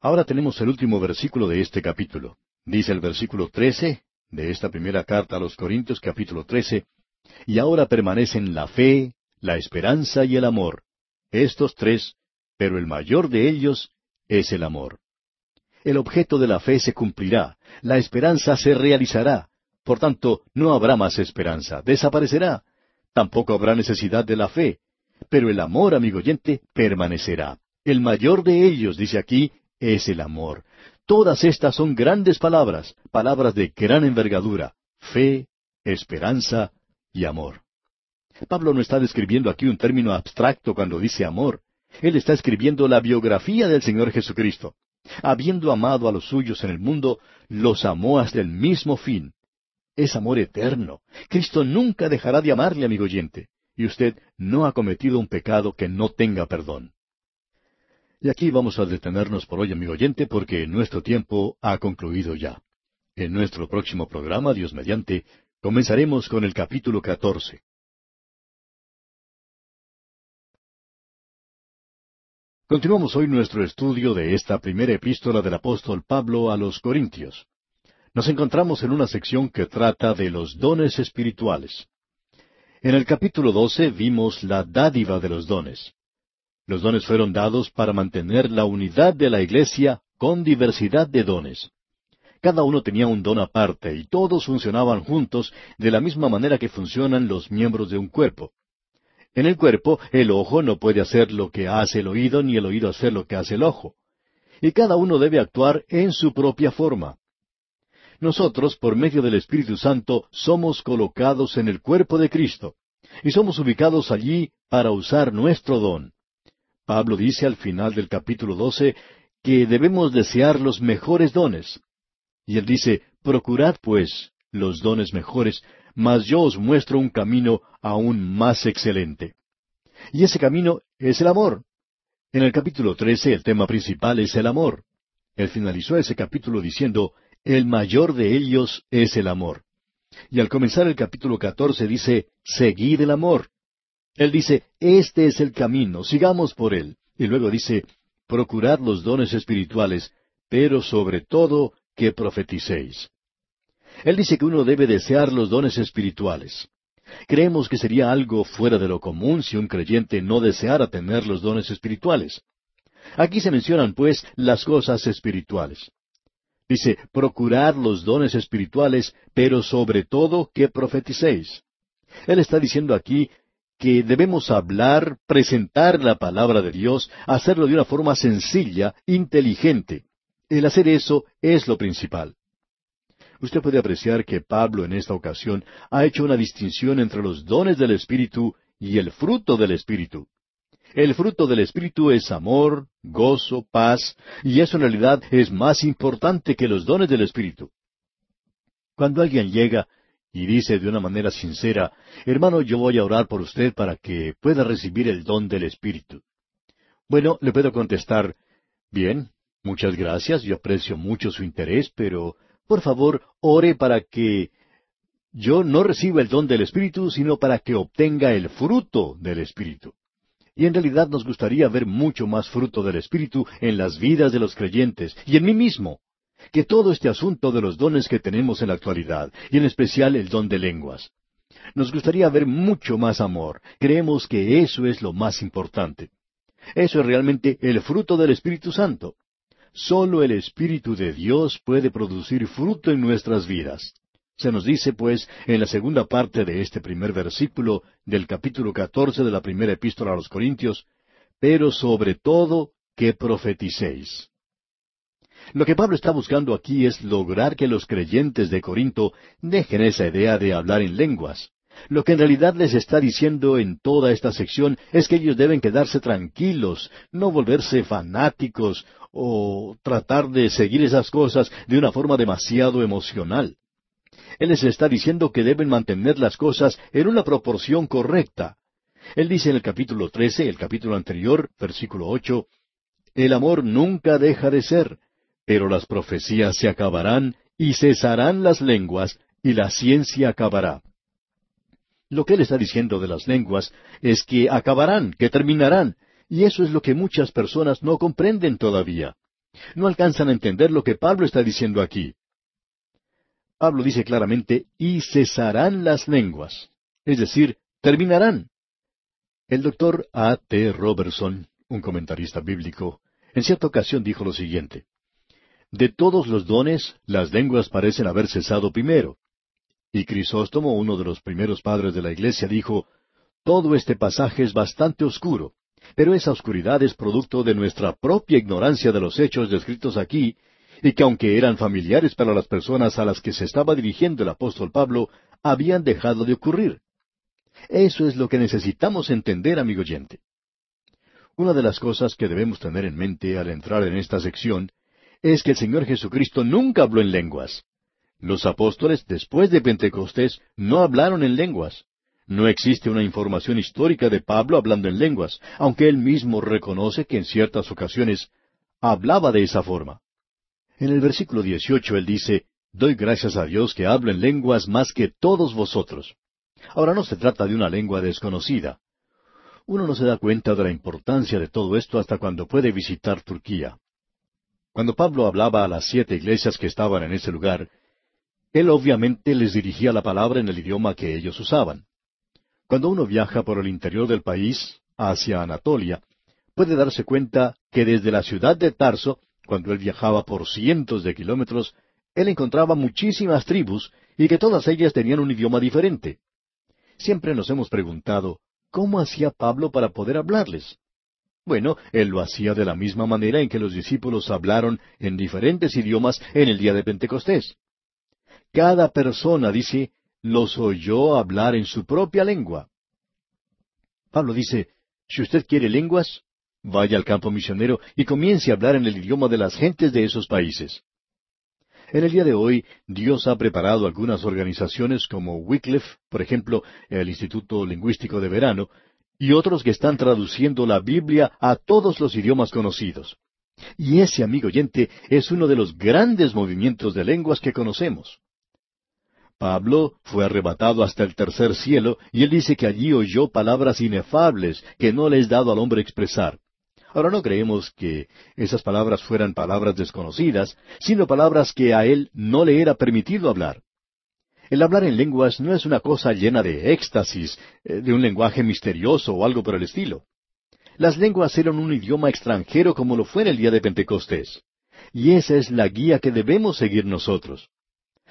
Ahora tenemos el último versículo de este capítulo. Dice el versículo trece de esta primera carta a los Corintios capítulo trece, y ahora permanecen la fe, la esperanza y el amor. Estos tres, pero el mayor de ellos es el amor. El objeto de la fe se cumplirá, la esperanza se realizará, por tanto no habrá más esperanza, desaparecerá. Tampoco habrá necesidad de la fe, pero el amor, amigo oyente, permanecerá. El mayor de ellos, dice aquí, es el amor. Todas estas son grandes palabras, palabras de gran envergadura, fe, esperanza y amor. Pablo no está describiendo aquí un término abstracto cuando dice amor. Él está escribiendo la biografía del Señor Jesucristo. Habiendo amado a los suyos en el mundo, los amó hasta el mismo fin. Es amor eterno. Cristo nunca dejará de amarle, amigo oyente, y usted no ha cometido un pecado que no tenga perdón. Y aquí vamos a detenernos por hoy, amigo oyente, porque nuestro tiempo ha concluido ya. En nuestro próximo programa, Dios mediante, comenzaremos con el capítulo catorce. Continuamos hoy nuestro estudio de esta primera epístola del apóstol Pablo a los Corintios. Nos encontramos en una sección que trata de los dones espirituales. En el capítulo doce vimos la dádiva de los dones. Los dones fueron dados para mantener la unidad de la iglesia con diversidad de dones. Cada uno tenía un don aparte y todos funcionaban juntos de la misma manera que funcionan los miembros de un cuerpo. En el cuerpo, el ojo no puede hacer lo que hace el oído, ni el oído hacer lo que hace el ojo. Y cada uno debe actuar en su propia forma. Nosotros, por medio del Espíritu Santo, somos colocados en el cuerpo de Cristo, y somos ubicados allí para usar nuestro don. Pablo dice al final del capítulo doce que debemos desear los mejores dones. Y él dice, procurad pues los dones mejores, mas yo os muestro un camino aún más excelente. Y ese camino es el amor. En el capítulo trece el tema principal es el amor. Él finalizó ese capítulo diciendo, el mayor de ellos es el amor. Y al comenzar el capítulo catorce dice, seguid el amor. Él dice, este es el camino, sigamos por él. Y luego dice, procurad los dones espirituales, pero sobre todo que profeticéis. Él dice que uno debe desear los dones espirituales. Creemos que sería algo fuera de lo común si un creyente no deseara tener los dones espirituales. Aquí se mencionan, pues, las cosas espirituales. Dice, procurad los dones espirituales, pero sobre todo que profeticéis. Él está diciendo aquí que debemos hablar, presentar la palabra de Dios, hacerlo de una forma sencilla, inteligente. El hacer eso es lo principal. Usted puede apreciar que Pablo en esta ocasión ha hecho una distinción entre los dones del Espíritu y el fruto del Espíritu. El fruto del Espíritu es amor, gozo, paz, y eso en realidad es más importante que los dones del Espíritu. Cuando alguien llega y dice de una manera sincera, hermano, yo voy a orar por usted para que pueda recibir el don del Espíritu. Bueno, le puedo contestar, bien, muchas gracias, yo aprecio mucho su interés, pero por favor, ore para que yo no reciba el don del Espíritu, sino para que obtenga el fruto del Espíritu. Y en realidad nos gustaría ver mucho más fruto del Espíritu en las vidas de los creyentes y en mí mismo, que todo este asunto de los dones que tenemos en la actualidad, y en especial el don de lenguas. Nos gustaría ver mucho más amor. Creemos que eso es lo más importante. Eso es realmente el fruto del Espíritu Santo. Solo el Espíritu de Dios puede producir fruto en nuestras vidas. Se nos dice, pues, en la segunda parte de este primer versículo del capítulo catorce de la primera epístola a los Corintios, pero sobre todo que profeticéis. Lo que Pablo está buscando aquí es lograr que los creyentes de Corinto dejen esa idea de hablar en lenguas. Lo que en realidad les está diciendo en toda esta sección es que ellos deben quedarse tranquilos, no volverse fanáticos o tratar de seguir esas cosas de una forma demasiado emocional. Él les está diciendo que deben mantener las cosas en una proporción correcta. Él dice en el capítulo trece, el capítulo anterior, versículo ocho, El amor nunca deja de ser, pero las profecías se acabarán y cesarán las lenguas y la ciencia acabará. Lo que él está diciendo de las lenguas es que acabarán, que terminarán, y eso es lo que muchas personas no comprenden todavía. No alcanzan a entender lo que Pablo está diciendo aquí. Pablo dice claramente, y cesarán las lenguas, es decir, terminarán. El doctor A. T. Robertson, un comentarista bíblico, en cierta ocasión dijo lo siguiente, de todos los dones, las lenguas parecen haber cesado primero. Y Crisóstomo, uno de los primeros padres de la Iglesia, dijo, Todo este pasaje es bastante oscuro, pero esa oscuridad es producto de nuestra propia ignorancia de los hechos descritos aquí, y que aunque eran familiares para las personas a las que se estaba dirigiendo el apóstol Pablo, habían dejado de ocurrir. Eso es lo que necesitamos entender, amigo oyente. Una de las cosas que debemos tener en mente al entrar en esta sección es que el Señor Jesucristo nunca habló en lenguas. Los apóstoles después de Pentecostés no hablaron en lenguas. No existe una información histórica de Pablo hablando en lenguas, aunque él mismo reconoce que en ciertas ocasiones hablaba de esa forma. En el versículo 18 él dice, Doy gracias a Dios que hablo en lenguas más que todos vosotros. Ahora no se trata de una lengua desconocida. Uno no se da cuenta de la importancia de todo esto hasta cuando puede visitar Turquía. Cuando Pablo hablaba a las siete iglesias que estaban en ese lugar, él obviamente les dirigía la palabra en el idioma que ellos usaban. Cuando uno viaja por el interior del país, hacia Anatolia, puede darse cuenta que desde la ciudad de Tarso, cuando él viajaba por cientos de kilómetros, él encontraba muchísimas tribus y que todas ellas tenían un idioma diferente. Siempre nos hemos preguntado, ¿cómo hacía Pablo para poder hablarles? Bueno, él lo hacía de la misma manera en que los discípulos hablaron en diferentes idiomas en el día de Pentecostés. Cada persona, dice, los oyó hablar en su propia lengua. Pablo dice, si usted quiere lenguas, vaya al campo misionero y comience a hablar en el idioma de las gentes de esos países. En el día de hoy, Dios ha preparado algunas organizaciones como Wycliffe, por ejemplo, el Instituto Lingüístico de Verano, y otros que están traduciendo la Biblia a todos los idiomas conocidos. Y ese, amigo oyente, es uno de los grandes movimientos de lenguas que conocemos. Pablo fue arrebatado hasta el tercer cielo y él dice que allí oyó palabras inefables que no le es dado al hombre expresar. Ahora no creemos que esas palabras fueran palabras desconocidas, sino palabras que a él no le era permitido hablar. El hablar en lenguas no es una cosa llena de éxtasis, eh, de un lenguaje misterioso o algo por el estilo. Las lenguas eran un idioma extranjero como lo fue en el día de Pentecostés. Y esa es la guía que debemos seguir nosotros.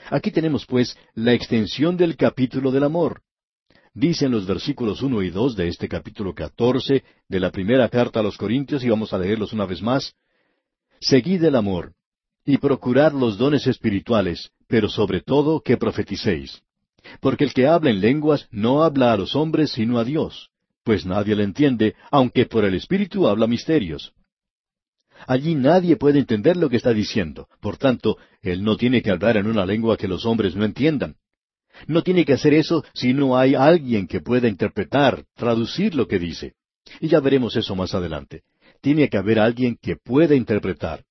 Aquí tenemos, pues, la extensión del capítulo del amor. Dicen los versículos uno y dos de este capítulo catorce de la primera carta a los Corintios, y vamos a leerlos una vez más. Seguid el amor, y procurad los dones espirituales, pero sobre todo que profeticéis. Porque el que habla en lenguas no habla a los hombres sino a Dios, pues nadie le entiende, aunque por el Espíritu habla misterios. Allí nadie puede entender lo que está diciendo, por tanto, él no tiene que hablar en una lengua que los hombres no entiendan. No tiene que hacer eso si no hay alguien que pueda interpretar, traducir lo que dice. Y ya veremos eso más adelante. Tiene que haber alguien que pueda interpretar.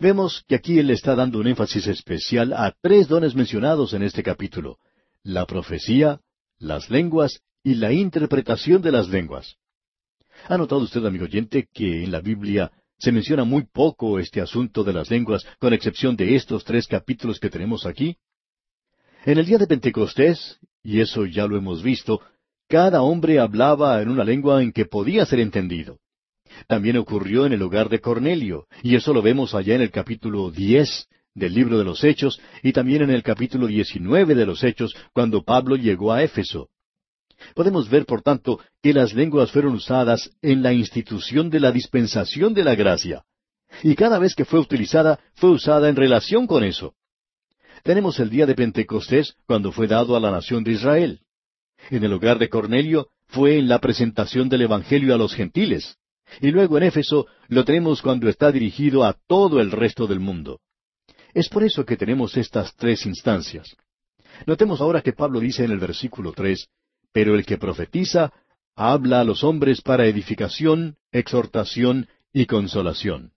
Vemos que aquí él está dando un énfasis especial a tres dones mencionados en este capítulo, la profecía, las lenguas y la interpretación de las lenguas. ¿Ha notado usted, amigo oyente, que en la Biblia se menciona muy poco este asunto de las lenguas, con excepción de estos tres capítulos que tenemos aquí? En el día de Pentecostés, y eso ya lo hemos visto, cada hombre hablaba en una lengua en que podía ser entendido. También ocurrió en el hogar de Cornelio, y eso lo vemos allá en el capítulo diez del libro de los Hechos, y también en el capítulo diecinueve de los Hechos, cuando Pablo llegó a Éfeso. Podemos ver, por tanto, que las lenguas fueron usadas en la institución de la dispensación de la gracia. Y cada vez que fue utilizada, fue usada en relación con eso. Tenemos el día de Pentecostés cuando fue dado a la nación de Israel. En el hogar de Cornelio fue en la presentación del Evangelio a los gentiles. Y luego en Éfeso lo tenemos cuando está dirigido a todo el resto del mundo. Es por eso que tenemos estas tres instancias. Notemos ahora que Pablo dice en el versículo tres, Pero el que profetiza habla a los hombres para edificación, exhortación y consolación.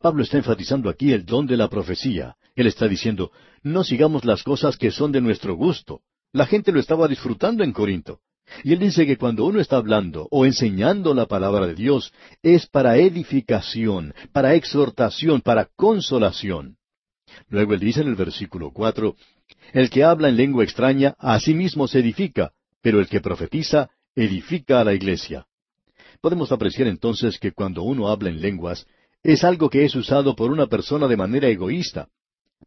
Pablo está enfatizando aquí el don de la profecía. Él está diciendo, no sigamos las cosas que son de nuestro gusto. La gente lo estaba disfrutando en Corinto. Y él dice que cuando uno está hablando o enseñando la palabra de Dios, es para edificación, para exhortación, para consolación. Luego él dice en el versículo cuatro, El que habla en lengua extraña, a sí mismo se edifica, pero el que profetiza, edifica a la iglesia. Podemos apreciar entonces que cuando uno habla en lenguas, es algo que es usado por una persona de manera egoísta.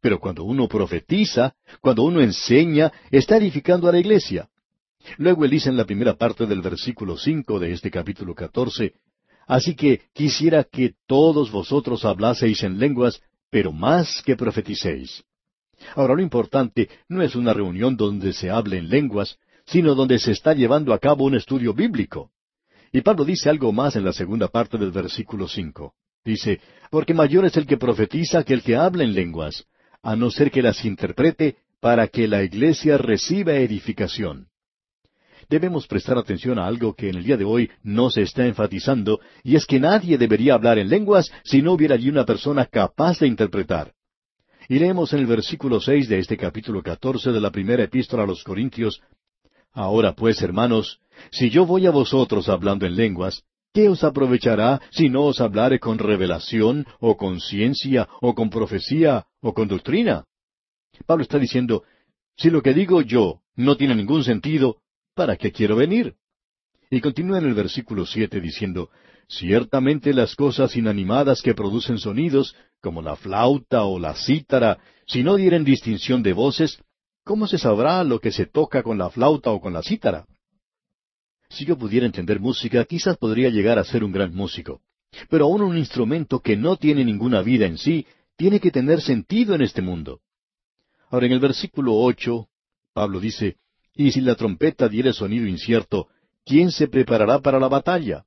Pero cuando uno profetiza, cuando uno enseña, está edificando a la iglesia. Luego él dice en la primera parte del versículo cinco de este capítulo catorce, Así que quisiera que todos vosotros hablaseis en lenguas, pero más que profeticéis. Ahora lo importante no es una reunión donde se hable en lenguas, sino donde se está llevando a cabo un estudio bíblico. Y Pablo dice algo más en la segunda parte del versículo cinco. Dice, porque mayor es el que profetiza que el que habla en lenguas, a no ser que las interprete para que la iglesia reciba edificación. Debemos prestar atención a algo que en el día de hoy no se está enfatizando, y es que nadie debería hablar en lenguas si no hubiera allí una persona capaz de interpretar. Y leemos en el versículo seis de este capítulo catorce de la primera epístola a los Corintios Ahora pues, hermanos, si yo voy a vosotros hablando en lenguas, ¿qué os aprovechará si no os hablare con revelación, o con ciencia, o con profecía, o con doctrina? Pablo está diciendo, si lo que digo yo no tiene ningún sentido, ¿para qué quiero venir? Y continúa en el versículo siete diciendo, Ciertamente las cosas inanimadas que producen sonidos, como la flauta o la cítara, si no dieren distinción de voces, ¿cómo se sabrá lo que se toca con la flauta o con la cítara? Si yo pudiera entender música, quizás podría llegar a ser un gran músico. Pero aún un instrumento que no tiene ninguna vida en sí, tiene que tener sentido en este mundo. Ahora en el versículo ocho, Pablo dice, Y si la trompeta diere sonido incierto, ¿quién se preparará para la batalla?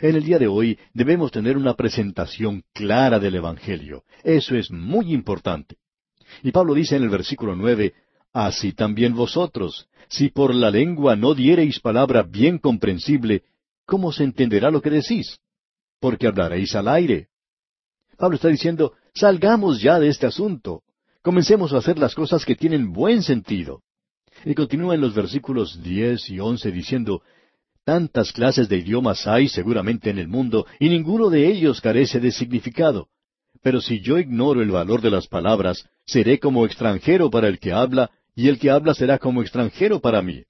En el día de hoy debemos tener una presentación clara del Evangelio. Eso es muy importante. Y Pablo dice en el versículo nueve, Así también vosotros, si por la lengua no diereis palabra bien comprensible, ¿cómo se entenderá lo que decís? Porque hablaréis al aire. Pablo está diciendo, salgamos ya de este asunto. Comencemos a hacer las cosas que tienen buen sentido. Y continúa en los versículos diez y once diciendo, Tantas clases de idiomas hay seguramente en el mundo, y ninguno de ellos carece de significado. Pero si yo ignoro el valor de las palabras, seré como extranjero para el que habla, y el que habla será como extranjero para mí.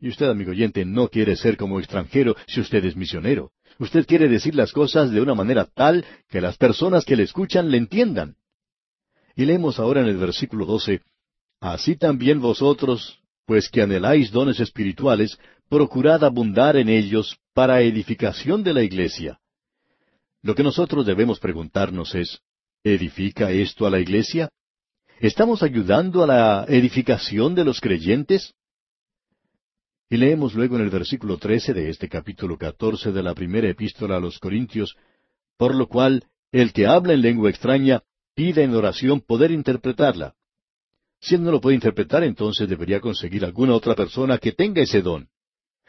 Y usted, amigo oyente, no quiere ser como extranjero si usted es misionero. Usted quiere decir las cosas de una manera tal que las personas que le escuchan le entiendan. Y leemos ahora en el versículo doce, Así también vosotros, pues que anheláis dones espirituales, procurad abundar en ellos para edificación de la iglesia. Lo que nosotros debemos preguntarnos es, ¿edifica esto a la iglesia? ¿Estamos ayudando a la edificación de los creyentes? Y leemos luego en el versículo trece de este capítulo catorce de la primera epístola a los Corintios, por lo cual el que habla en lengua extraña pide en oración poder interpretarla. Si él no lo puede interpretar, entonces debería conseguir alguna otra persona que tenga ese don.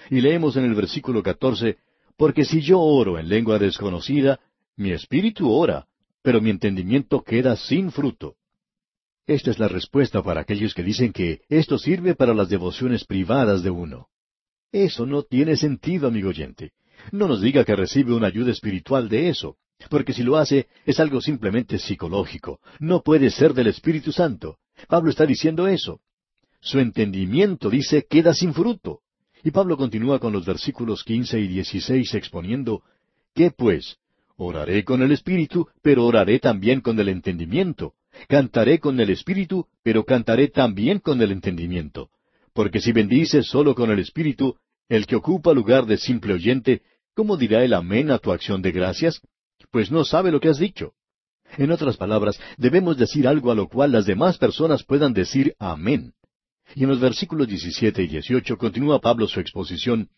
Y leemos en el versículo catorce, porque si yo oro en lengua desconocida, mi espíritu ora, pero mi entendimiento queda sin fruto. Esta es la respuesta para aquellos que dicen que esto sirve para las devociones privadas de uno. Eso no tiene sentido, amigo oyente. No nos diga que recibe una ayuda espiritual de eso, porque si lo hace es algo simplemente psicológico. No puede ser del Espíritu Santo. Pablo está diciendo eso. Su entendimiento, dice, queda sin fruto. Y Pablo continúa con los versículos quince y dieciséis exponiendo, ¿qué pues? Oraré con el Espíritu, pero oraré también con el entendimiento. Cantaré con el Espíritu, pero cantaré también con el entendimiento. Porque si bendices solo con el Espíritu, el que ocupa lugar de simple oyente, ¿cómo dirá el amén a tu acción de gracias? pues no sabe lo que has dicho. En otras palabras, debemos decir algo a lo cual las demás personas puedan decir amén. Y en los versículos 17 y 18 continúa Pablo su exposición,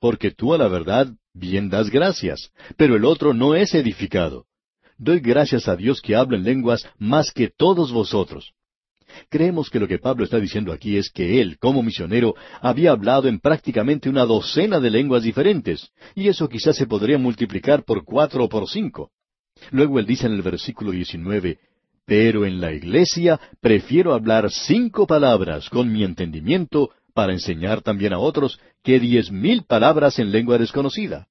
porque tú a la verdad bien das gracias, pero el otro no es edificado. Doy gracias a Dios que hablo en lenguas más que todos vosotros. Creemos que lo que Pablo está diciendo aquí es que él, como misionero, había hablado en prácticamente una docena de lenguas diferentes, y eso quizás se podría multiplicar por cuatro o por cinco. Luego él dice en el versículo 19, pero en la iglesia prefiero hablar cinco palabras con mi entendimiento para enseñar también a otros que diez mil palabras en lengua desconocida.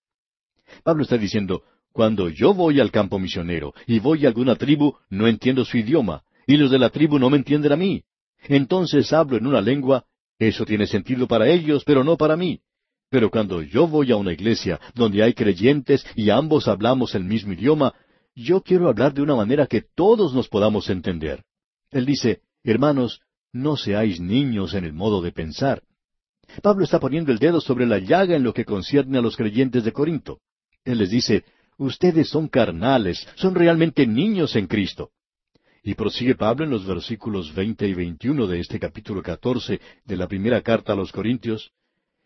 Pablo está diciendo, cuando yo voy al campo misionero y voy a alguna tribu, no entiendo su idioma, y los de la tribu no me entienden a mí. Entonces hablo en una lengua, eso tiene sentido para ellos, pero no para mí. Pero cuando yo voy a una iglesia donde hay creyentes y ambos hablamos el mismo idioma, yo quiero hablar de una manera que todos nos podamos entender. Él dice, hermanos, no seáis niños en el modo de pensar. Pablo está poniendo el dedo sobre la llaga en lo que concierne a los creyentes de Corinto. Él les dice, ustedes son carnales, son realmente niños en Cristo. Y prosigue Pablo en los versículos veinte y veintiuno de este capítulo catorce de la primera carta a los Corintios,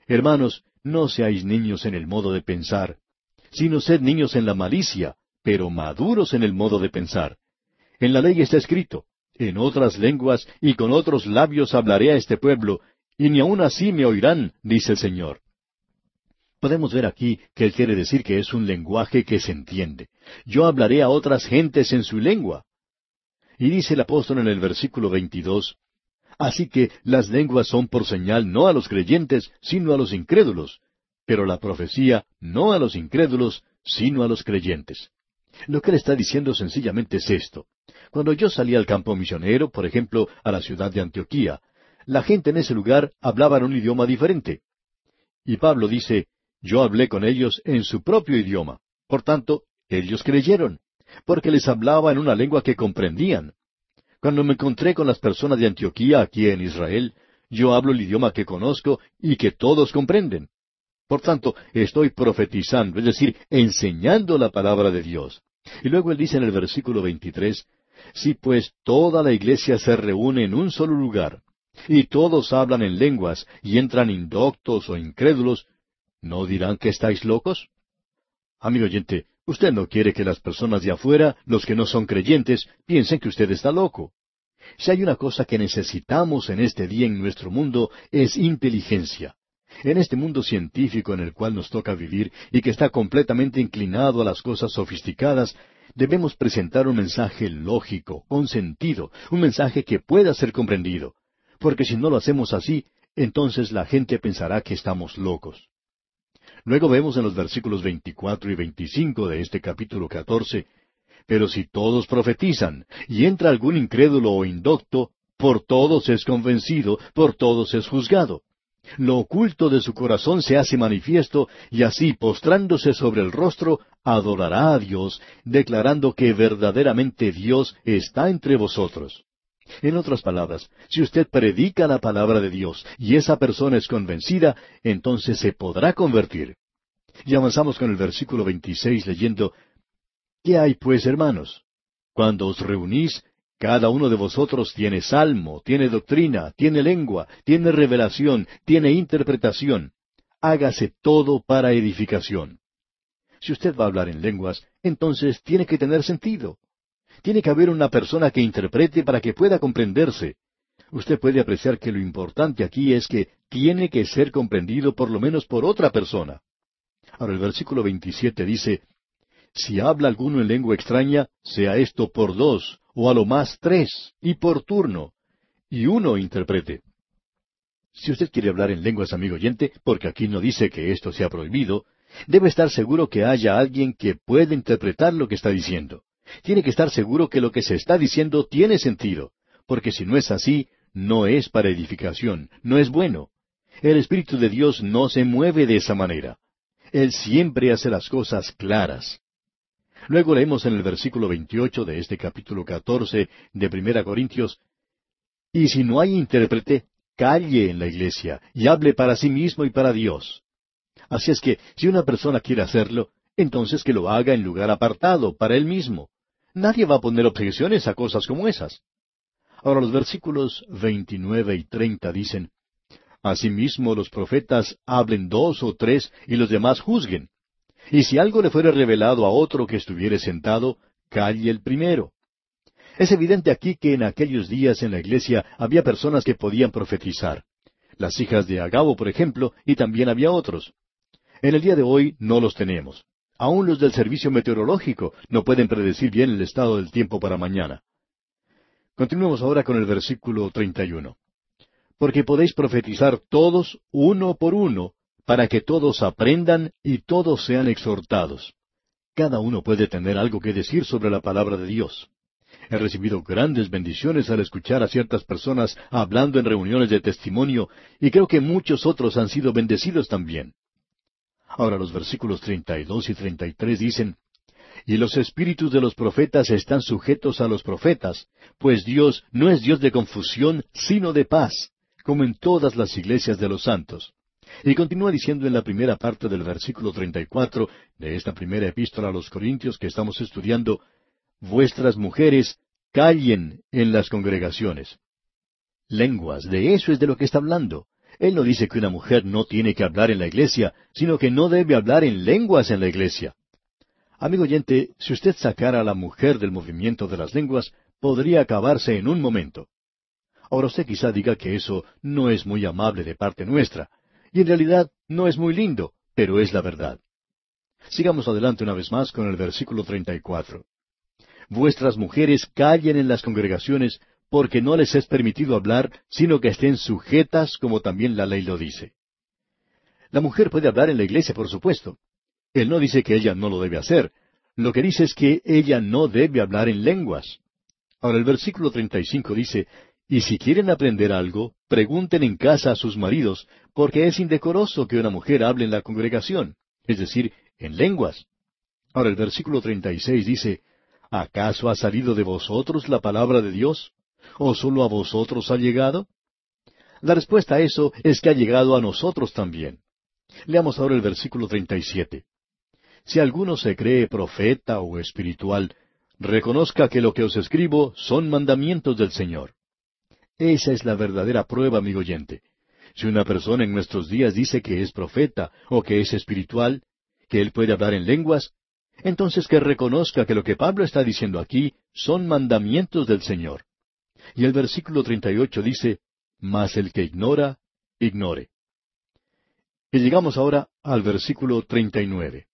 Hermanos, no seáis niños en el modo de pensar, sino sed niños en la malicia, pero maduros en el modo de pensar. En la ley está escrito, en otras lenguas y con otros labios hablaré a este pueblo, y ni aun así me oirán, dice el Señor. Podemos ver aquí que él quiere decir que es un lenguaje que se entiende. Yo hablaré a otras gentes en su lengua. Y dice el apóstol en el versículo 22, Así que las lenguas son por señal no a los creyentes, sino a los incrédulos, pero la profecía no a los incrédulos, sino a los creyentes. Lo que él está diciendo sencillamente es esto. Cuando yo salí al campo misionero, por ejemplo, a la ciudad de Antioquía, la gente en ese lugar hablaba en un idioma diferente. Y Pablo dice, yo hablé con ellos en su propio idioma. Por tanto, ellos creyeron, porque les hablaba en una lengua que comprendían. Cuando me encontré con las personas de Antioquía aquí en Israel, yo hablo el idioma que conozco y que todos comprenden. Por tanto, estoy profetizando, es decir, enseñando la palabra de Dios. Y luego él dice en el versículo 23, Si pues toda la iglesia se reúne en un solo lugar, y todos hablan en lenguas, y entran indoctos o incrédulos, ¿no dirán que estáis locos? Amigo oyente, usted no quiere que las personas de afuera, los que no son creyentes, piensen que usted está loco. Si hay una cosa que necesitamos en este día en nuestro mundo, es inteligencia. En este mundo científico en el cual nos toca vivir y que está completamente inclinado a las cosas sofisticadas, debemos presentar un mensaje lógico, con sentido, un mensaje que pueda ser comprendido. Porque si no lo hacemos así, entonces la gente pensará que estamos locos. Luego vemos en los versículos 24 y 25 de este capítulo 14, pero si todos profetizan, y entra algún incrédulo o indocto, por todos es convencido, por todos es juzgado lo oculto de su corazón se hace manifiesto, y así, postrándose sobre el rostro, adorará a Dios, declarando que verdaderamente Dios está entre vosotros. En otras palabras, si usted predica la palabra de Dios y esa persona es convencida, entonces se podrá convertir. Y avanzamos con el versículo 26 leyendo, ¿Qué hay pues, hermanos? Cuando os reunís, cada uno de vosotros tiene salmo, tiene doctrina, tiene lengua, tiene revelación, tiene interpretación. Hágase todo para edificación. Si usted va a hablar en lenguas, entonces tiene que tener sentido. Tiene que haber una persona que interprete para que pueda comprenderse. Usted puede apreciar que lo importante aquí es que tiene que ser comprendido por lo menos por otra persona. Ahora el versículo 27 dice, Si habla alguno en lengua extraña, sea esto por dos o a lo más tres, y por turno, y uno interprete. Si usted quiere hablar en lenguas, amigo oyente, porque aquí no dice que esto sea prohibido, debe estar seguro que haya alguien que pueda interpretar lo que está diciendo. Tiene que estar seguro que lo que se está diciendo tiene sentido, porque si no es así, no es para edificación, no es bueno. El Espíritu de Dios no se mueve de esa manera. Él siempre hace las cosas claras. Luego leemos en el versículo 28 de este capítulo 14 de Primera Corintios, Y si no hay intérprete, calle en la iglesia y hable para sí mismo y para Dios. Así es que, si una persona quiere hacerlo, entonces que lo haga en lugar apartado, para él mismo. Nadie va a poner objeciones a cosas como esas. Ahora los versículos 29 y 30 dicen, Asimismo los profetas hablen dos o tres y los demás juzguen. Y si algo le fuere revelado a otro que estuviere sentado, calle el primero. Es evidente aquí que en aquellos días en la iglesia había personas que podían profetizar. Las hijas de Agabo, por ejemplo, y también había otros. En el día de hoy no los tenemos. Aún los del servicio meteorológico no pueden predecir bien el estado del tiempo para mañana. Continuemos ahora con el versículo 31. Porque podéis profetizar todos uno por uno, para que todos aprendan y todos sean exhortados. Cada uno puede tener algo que decir sobre la palabra de Dios. He recibido grandes bendiciones al escuchar a ciertas personas hablando en reuniones de testimonio y creo que muchos otros han sido bendecidos también. Ahora los versículos 32 y 33 dicen, Y los espíritus de los profetas están sujetos a los profetas, pues Dios no es Dios de confusión, sino de paz, como en todas las iglesias de los santos. Y continúa diciendo en la primera parte del versículo 34 de esta primera epístola a los Corintios que estamos estudiando, vuestras mujeres callen en las congregaciones. Lenguas, de eso es de lo que está hablando. Él no dice que una mujer no tiene que hablar en la iglesia, sino que no debe hablar en lenguas en la iglesia. Amigo oyente, si usted sacara a la mujer del movimiento de las lenguas, podría acabarse en un momento. Ahora usted quizá diga que eso no es muy amable de parte nuestra, y en realidad no es muy lindo, pero es la verdad. Sigamos adelante una vez más con el versículo 34 vuestras mujeres callen en las congregaciones, porque no les es permitido hablar, sino que estén sujetas como también la ley lo dice. La mujer puede hablar en la iglesia, por supuesto. Él no dice que ella no lo debe hacer. Lo que dice es que ella no debe hablar en lenguas. Ahora el versículo 35 dice, Y si quieren aprender algo, pregunten en casa a sus maridos, porque es indecoroso que una mujer hable en la congregación, es decir, en lenguas. Ahora el versículo 36 dice, ¿Acaso ha salido de vosotros la palabra de Dios? ¿O sólo a vosotros ha llegado? La respuesta a eso es que ha llegado a nosotros también. Leamos ahora el versículo 37. Si alguno se cree profeta o espiritual, reconozca que lo que os escribo son mandamientos del Señor. Esa es la verdadera prueba, amigo oyente. Si una persona en nuestros días dice que es profeta o que es espiritual, que él puede hablar en lenguas, entonces que reconozca que lo que Pablo está diciendo aquí son mandamientos del Señor. Y el versículo 38 dice, Mas el que ignora, ignore. Y llegamos ahora al versículo 39.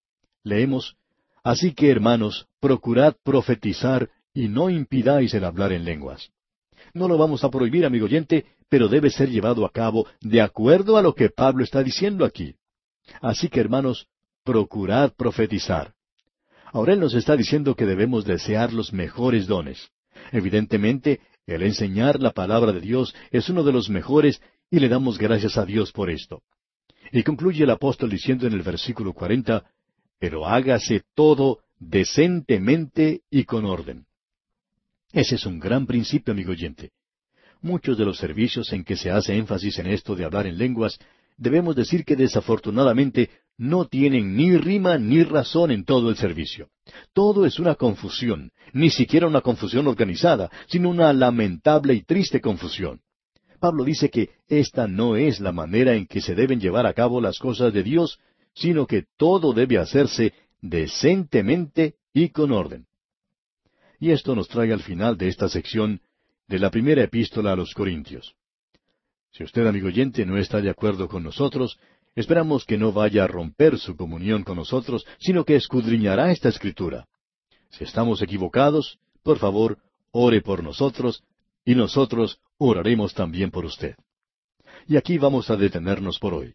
Leemos, Así que, hermanos, procurad profetizar y no impidáis el hablar en lenguas. No lo vamos a prohibir, amigo oyente, pero debe ser llevado a cabo de acuerdo a lo que Pablo está diciendo aquí. Así que, hermanos, procurad profetizar. Ahora Él nos está diciendo que debemos desear los mejores dones. Evidentemente, el enseñar la palabra de Dios es uno de los mejores y le damos gracias a Dios por esto. Y concluye el apóstol diciendo en el versículo cuarenta, pero hágase todo decentemente y con orden. Ese es un gran principio, amigo oyente. Muchos de los servicios en que se hace énfasis en esto de hablar en lenguas, debemos decir que desafortunadamente no tienen ni rima ni razón en todo el servicio. Todo es una confusión, ni siquiera una confusión organizada, sino una lamentable y triste confusión. Pablo dice que esta no es la manera en que se deben llevar a cabo las cosas de Dios, sino que todo debe hacerse decentemente y con orden. Y esto nos trae al final de esta sección de la primera epístola a los Corintios. Si usted, amigo oyente, no está de acuerdo con nosotros, Esperamos que no vaya a romper su comunión con nosotros, sino que escudriñará esta escritura. Si estamos equivocados, por favor, ore por nosotros, y nosotros oraremos también por usted. Y aquí vamos a detenernos por hoy.